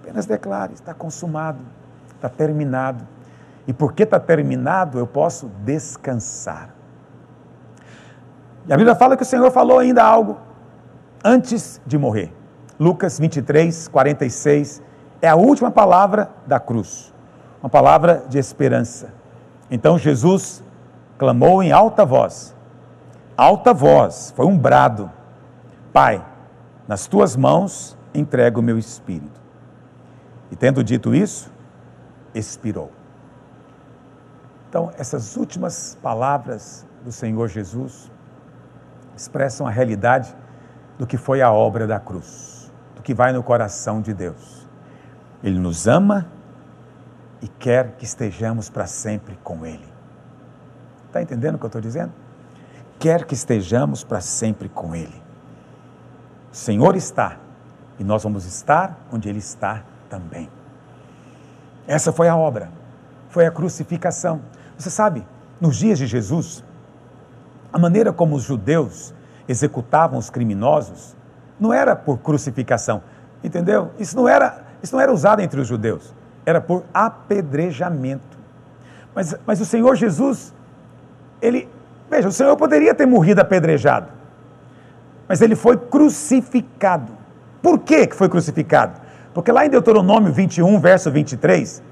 Apenas declare: está consumado, está terminado. E porque está terminado, eu posso descansar. E a Bíblia fala que o Senhor falou ainda algo antes de morrer. Lucas 23, 46 é a última palavra da cruz, uma palavra de esperança. Então Jesus clamou em alta voz, alta voz, foi um brado: Pai, nas tuas mãos entrego o meu espírito. E tendo dito isso, expirou. Então, essas últimas palavras do Senhor Jesus expressam a realidade do que foi a obra da cruz que vai no coração de Deus. Ele nos ama e quer que estejamos para sempre com Ele. Está entendendo o que eu estou dizendo? Quer que estejamos para sempre com Ele. O Senhor está e nós vamos estar onde Ele está também. Essa foi a obra, foi a crucificação. Você sabe, nos dias de Jesus, a maneira como os judeus executavam os criminosos não era por crucificação, entendeu? Isso não era, isso não era usado entre os judeus, era por apedrejamento. Mas, mas o Senhor Jesus, ele, veja, o Senhor poderia ter morrido apedrejado, mas ele foi crucificado. Por que foi crucificado? Porque lá em Deuteronômio 21, verso 23,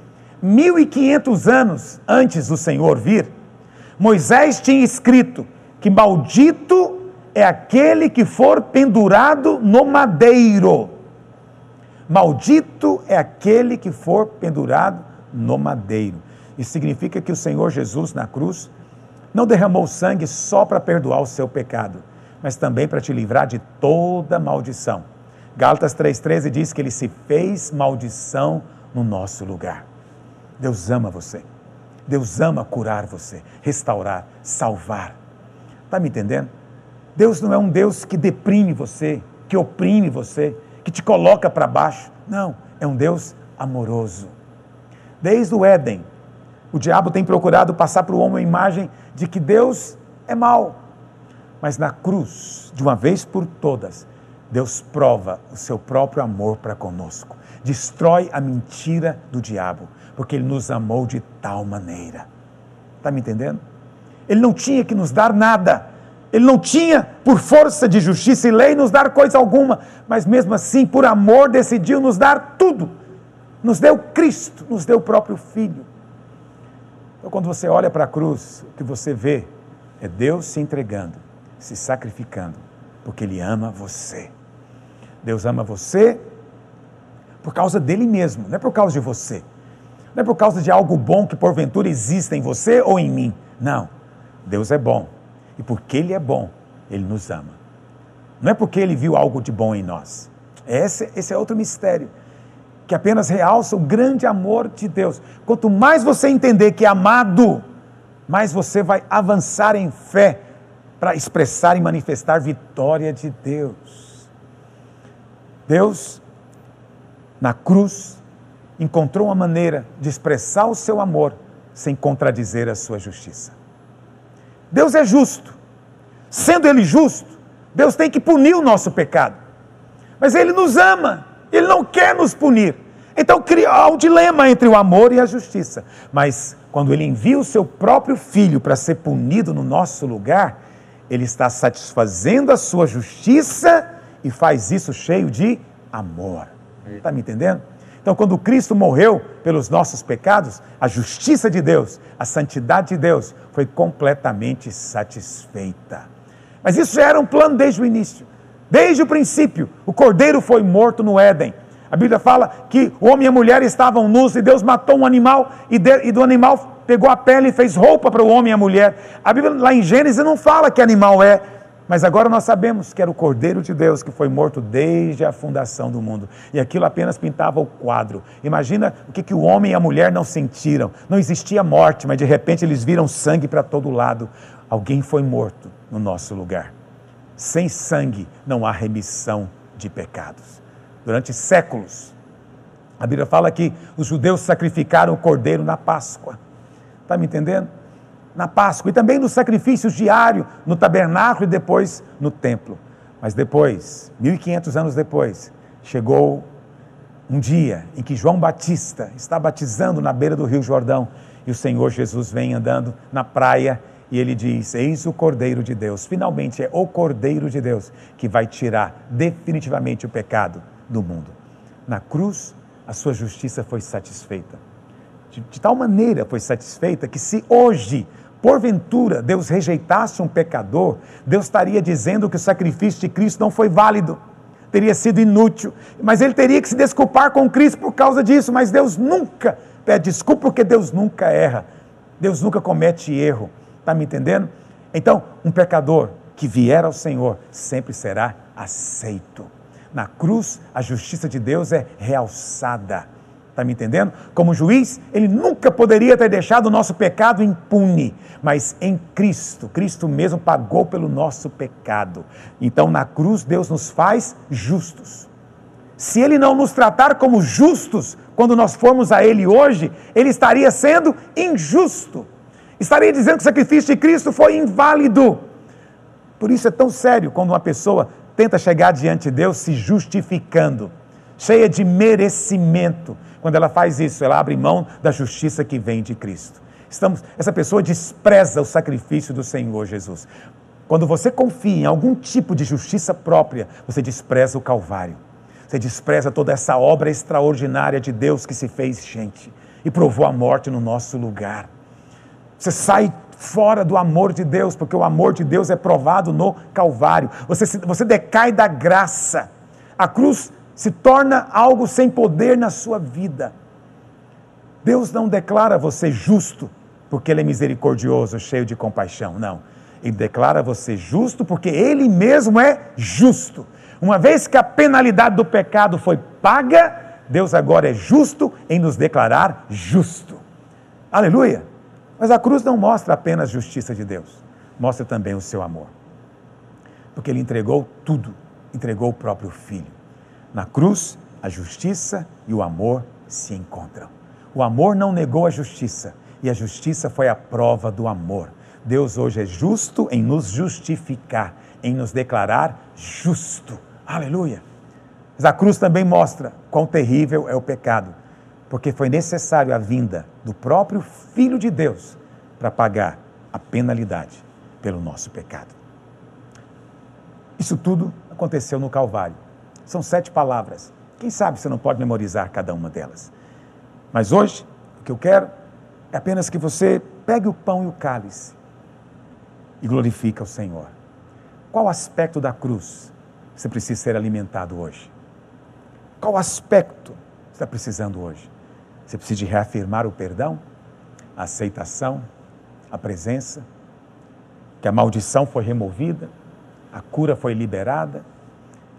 1500 anos antes do Senhor vir, Moisés tinha escrito que maldito é aquele que for pendurado no madeiro. Maldito é aquele que for pendurado no madeiro. Isso significa que o Senhor Jesus na cruz não derramou sangue só para perdoar o seu pecado, mas também para te livrar de toda maldição. Gálatas 3,13 diz que ele se fez maldição no nosso lugar. Deus ama você. Deus ama curar você, restaurar, salvar. Está me entendendo? Deus não é um Deus que deprime você, que oprime você, que te coloca para baixo. Não, é um Deus amoroso. Desde o Éden, o diabo tem procurado passar para o homem a imagem de que Deus é mau. Mas na cruz, de uma vez por todas, Deus prova o seu próprio amor para conosco, destrói a mentira do diabo, porque ele nos amou de tal maneira. Está me entendendo? Ele não tinha que nos dar nada, ele não tinha, por força de justiça e lei, nos dar coisa alguma, mas mesmo assim, por amor, decidiu nos dar tudo. Nos deu Cristo, nos deu o próprio Filho. Então, quando você olha para a cruz, o que você vê é Deus se entregando, se sacrificando, porque Ele ama você. Deus ama você por causa dele mesmo, não é por causa de você. Não é por causa de algo bom que porventura exista em você ou em mim. Não. Deus é bom. E porque Ele é bom, Ele nos ama. Não é porque Ele viu algo de bom em nós. Esse, esse é outro mistério que apenas realça o grande amor de Deus. Quanto mais você entender que é amado, mais você vai avançar em fé para expressar e manifestar vitória de Deus. Deus, na cruz, encontrou uma maneira de expressar o seu amor sem contradizer a sua justiça. Deus é justo. Sendo Ele justo, Deus tem que punir o nosso pecado. Mas Ele nos ama, Ele não quer nos punir. Então há um dilema entre o amor e a justiça. Mas quando Ele envia o seu próprio filho para ser punido no nosso lugar, Ele está satisfazendo a sua justiça e faz isso cheio de amor. Está me entendendo? Então, quando Cristo morreu pelos nossos pecados, a justiça de Deus, a santidade de Deus foi completamente satisfeita. Mas isso já era um plano desde o início. Desde o princípio, o cordeiro foi morto no Éden. A Bíblia fala que o homem e a mulher estavam nus e Deus matou um animal e, de, e do animal pegou a pele e fez roupa para o homem e a mulher. A Bíblia lá em Gênesis não fala que animal é, mas agora nós sabemos que era o Cordeiro de Deus que foi morto desde a fundação do mundo. E aquilo apenas pintava o quadro. Imagina o que, que o homem e a mulher não sentiram. Não existia morte, mas de repente eles viram sangue para todo lado. Alguém foi morto no nosso lugar. Sem sangue não há remissão de pecados. Durante séculos, a Bíblia fala que os judeus sacrificaram o cordeiro na Páscoa. Está me entendendo? Na Páscoa e também nos sacrifícios diários no tabernáculo e depois no templo. Mas depois, 1500 anos depois, chegou um dia em que João Batista está batizando na beira do Rio Jordão e o Senhor Jesus vem andando na praia e ele diz: Eis o Cordeiro de Deus. Finalmente é o Cordeiro de Deus que vai tirar definitivamente o pecado do mundo. Na cruz, a sua justiça foi satisfeita. De, de tal maneira foi satisfeita que, se hoje porventura Deus rejeitasse um pecador, Deus estaria dizendo que o sacrifício de Cristo não foi válido, teria sido inútil, mas ele teria que se desculpar com Cristo por causa disso, mas Deus nunca pede desculpa porque Deus nunca erra, Deus nunca comete erro, está me entendendo? Então, um pecador que vier ao Senhor sempre será aceito. Na cruz, a justiça de Deus é realçada. Está me entendendo? Como juiz, ele nunca poderia ter deixado o nosso pecado impune, mas em Cristo, Cristo mesmo pagou pelo nosso pecado. Então, na cruz, Deus nos faz justos. Se ele não nos tratar como justos quando nós formos a ele hoje, ele estaria sendo injusto. Estaria dizendo que o sacrifício de Cristo foi inválido. Por isso é tão sério quando uma pessoa tenta chegar diante de Deus se justificando, cheia de merecimento. Quando ela faz isso, ela abre mão da justiça que vem de Cristo. Estamos, essa pessoa despreza o sacrifício do Senhor Jesus. Quando você confia em algum tipo de justiça própria, você despreza o Calvário. Você despreza toda essa obra extraordinária de Deus que se fez gente e provou a morte no nosso lugar. Você sai fora do amor de Deus, porque o amor de Deus é provado no Calvário. Você, você decai da graça. A cruz se torna algo sem poder na sua vida. Deus não declara você justo porque Ele é misericordioso, cheio de compaixão. Não. Ele declara você justo porque Ele mesmo é justo. Uma vez que a penalidade do pecado foi paga, Deus agora é justo em nos declarar justo. Aleluia! Mas a cruz não mostra apenas a justiça de Deus, mostra também o seu amor. Porque ele entregou tudo, entregou o próprio filho. Na cruz, a justiça e o amor se encontram. O amor não negou a justiça, e a justiça foi a prova do amor. Deus hoje é justo em nos justificar, em nos declarar justo. Aleluia! Mas a cruz também mostra quão terrível é o pecado porque foi necessário a vinda do próprio Filho de Deus para pagar a penalidade pelo nosso pecado. Isso tudo aconteceu no Calvário. São sete palavras. Quem sabe você não pode memorizar cada uma delas. Mas hoje, o que eu quero é apenas que você pegue o pão e o cálice e glorifique o Senhor. Qual aspecto da cruz você precisa ser alimentado hoje? Qual aspecto você está precisando hoje? Você precisa de reafirmar o perdão, a aceitação, a presença, que a maldição foi removida, a cura foi liberada.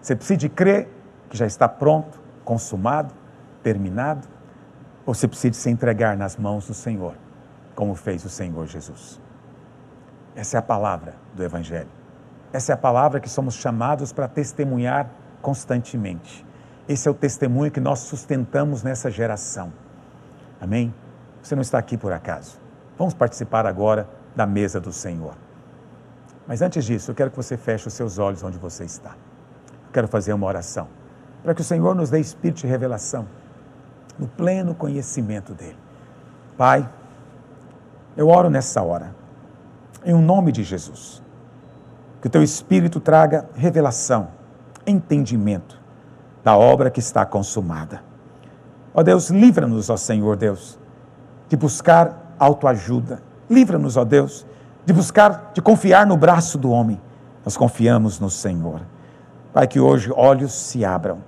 Você precisa crer que já está pronto, consumado, terminado. Ou você precisa se entregar nas mãos do Senhor, como fez o Senhor Jesus. Essa é a palavra do Evangelho. Essa é a palavra que somos chamados para testemunhar constantemente. Esse é o testemunho que nós sustentamos nessa geração. Amém? Você não está aqui por acaso. Vamos participar agora da mesa do Senhor. Mas antes disso, eu quero que você feche os seus olhos onde você está. Quero fazer uma oração para que o Senhor nos dê espírito de revelação no pleno conhecimento dele. Pai, eu oro nessa hora, em um nome de Jesus, que o teu espírito traga revelação, entendimento da obra que está consumada Ó Deus, livra-nos, ó Senhor Deus, de buscar autoajuda. Livra-nos, ó Deus, de buscar, de confiar no braço do homem. Nós confiamos no Senhor. Pai, que hoje olhos se abram,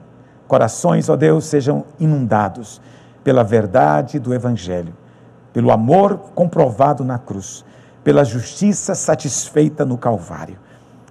corações, ó Deus, sejam inundados pela verdade do Evangelho, pelo amor comprovado na cruz, pela justiça satisfeita no Calvário.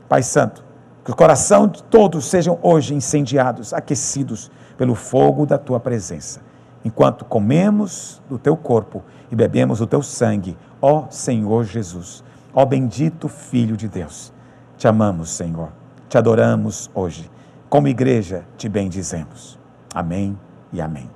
Pai Santo, que o coração de todos sejam hoje incendiados, aquecidos pelo fogo da tua presença. Enquanto comemos do teu corpo e bebemos o teu sangue, ó Senhor Jesus, ó bendito Filho de Deus. Te amamos, Senhor. Te adoramos hoje. Como igreja, te bendizemos. Amém e amém.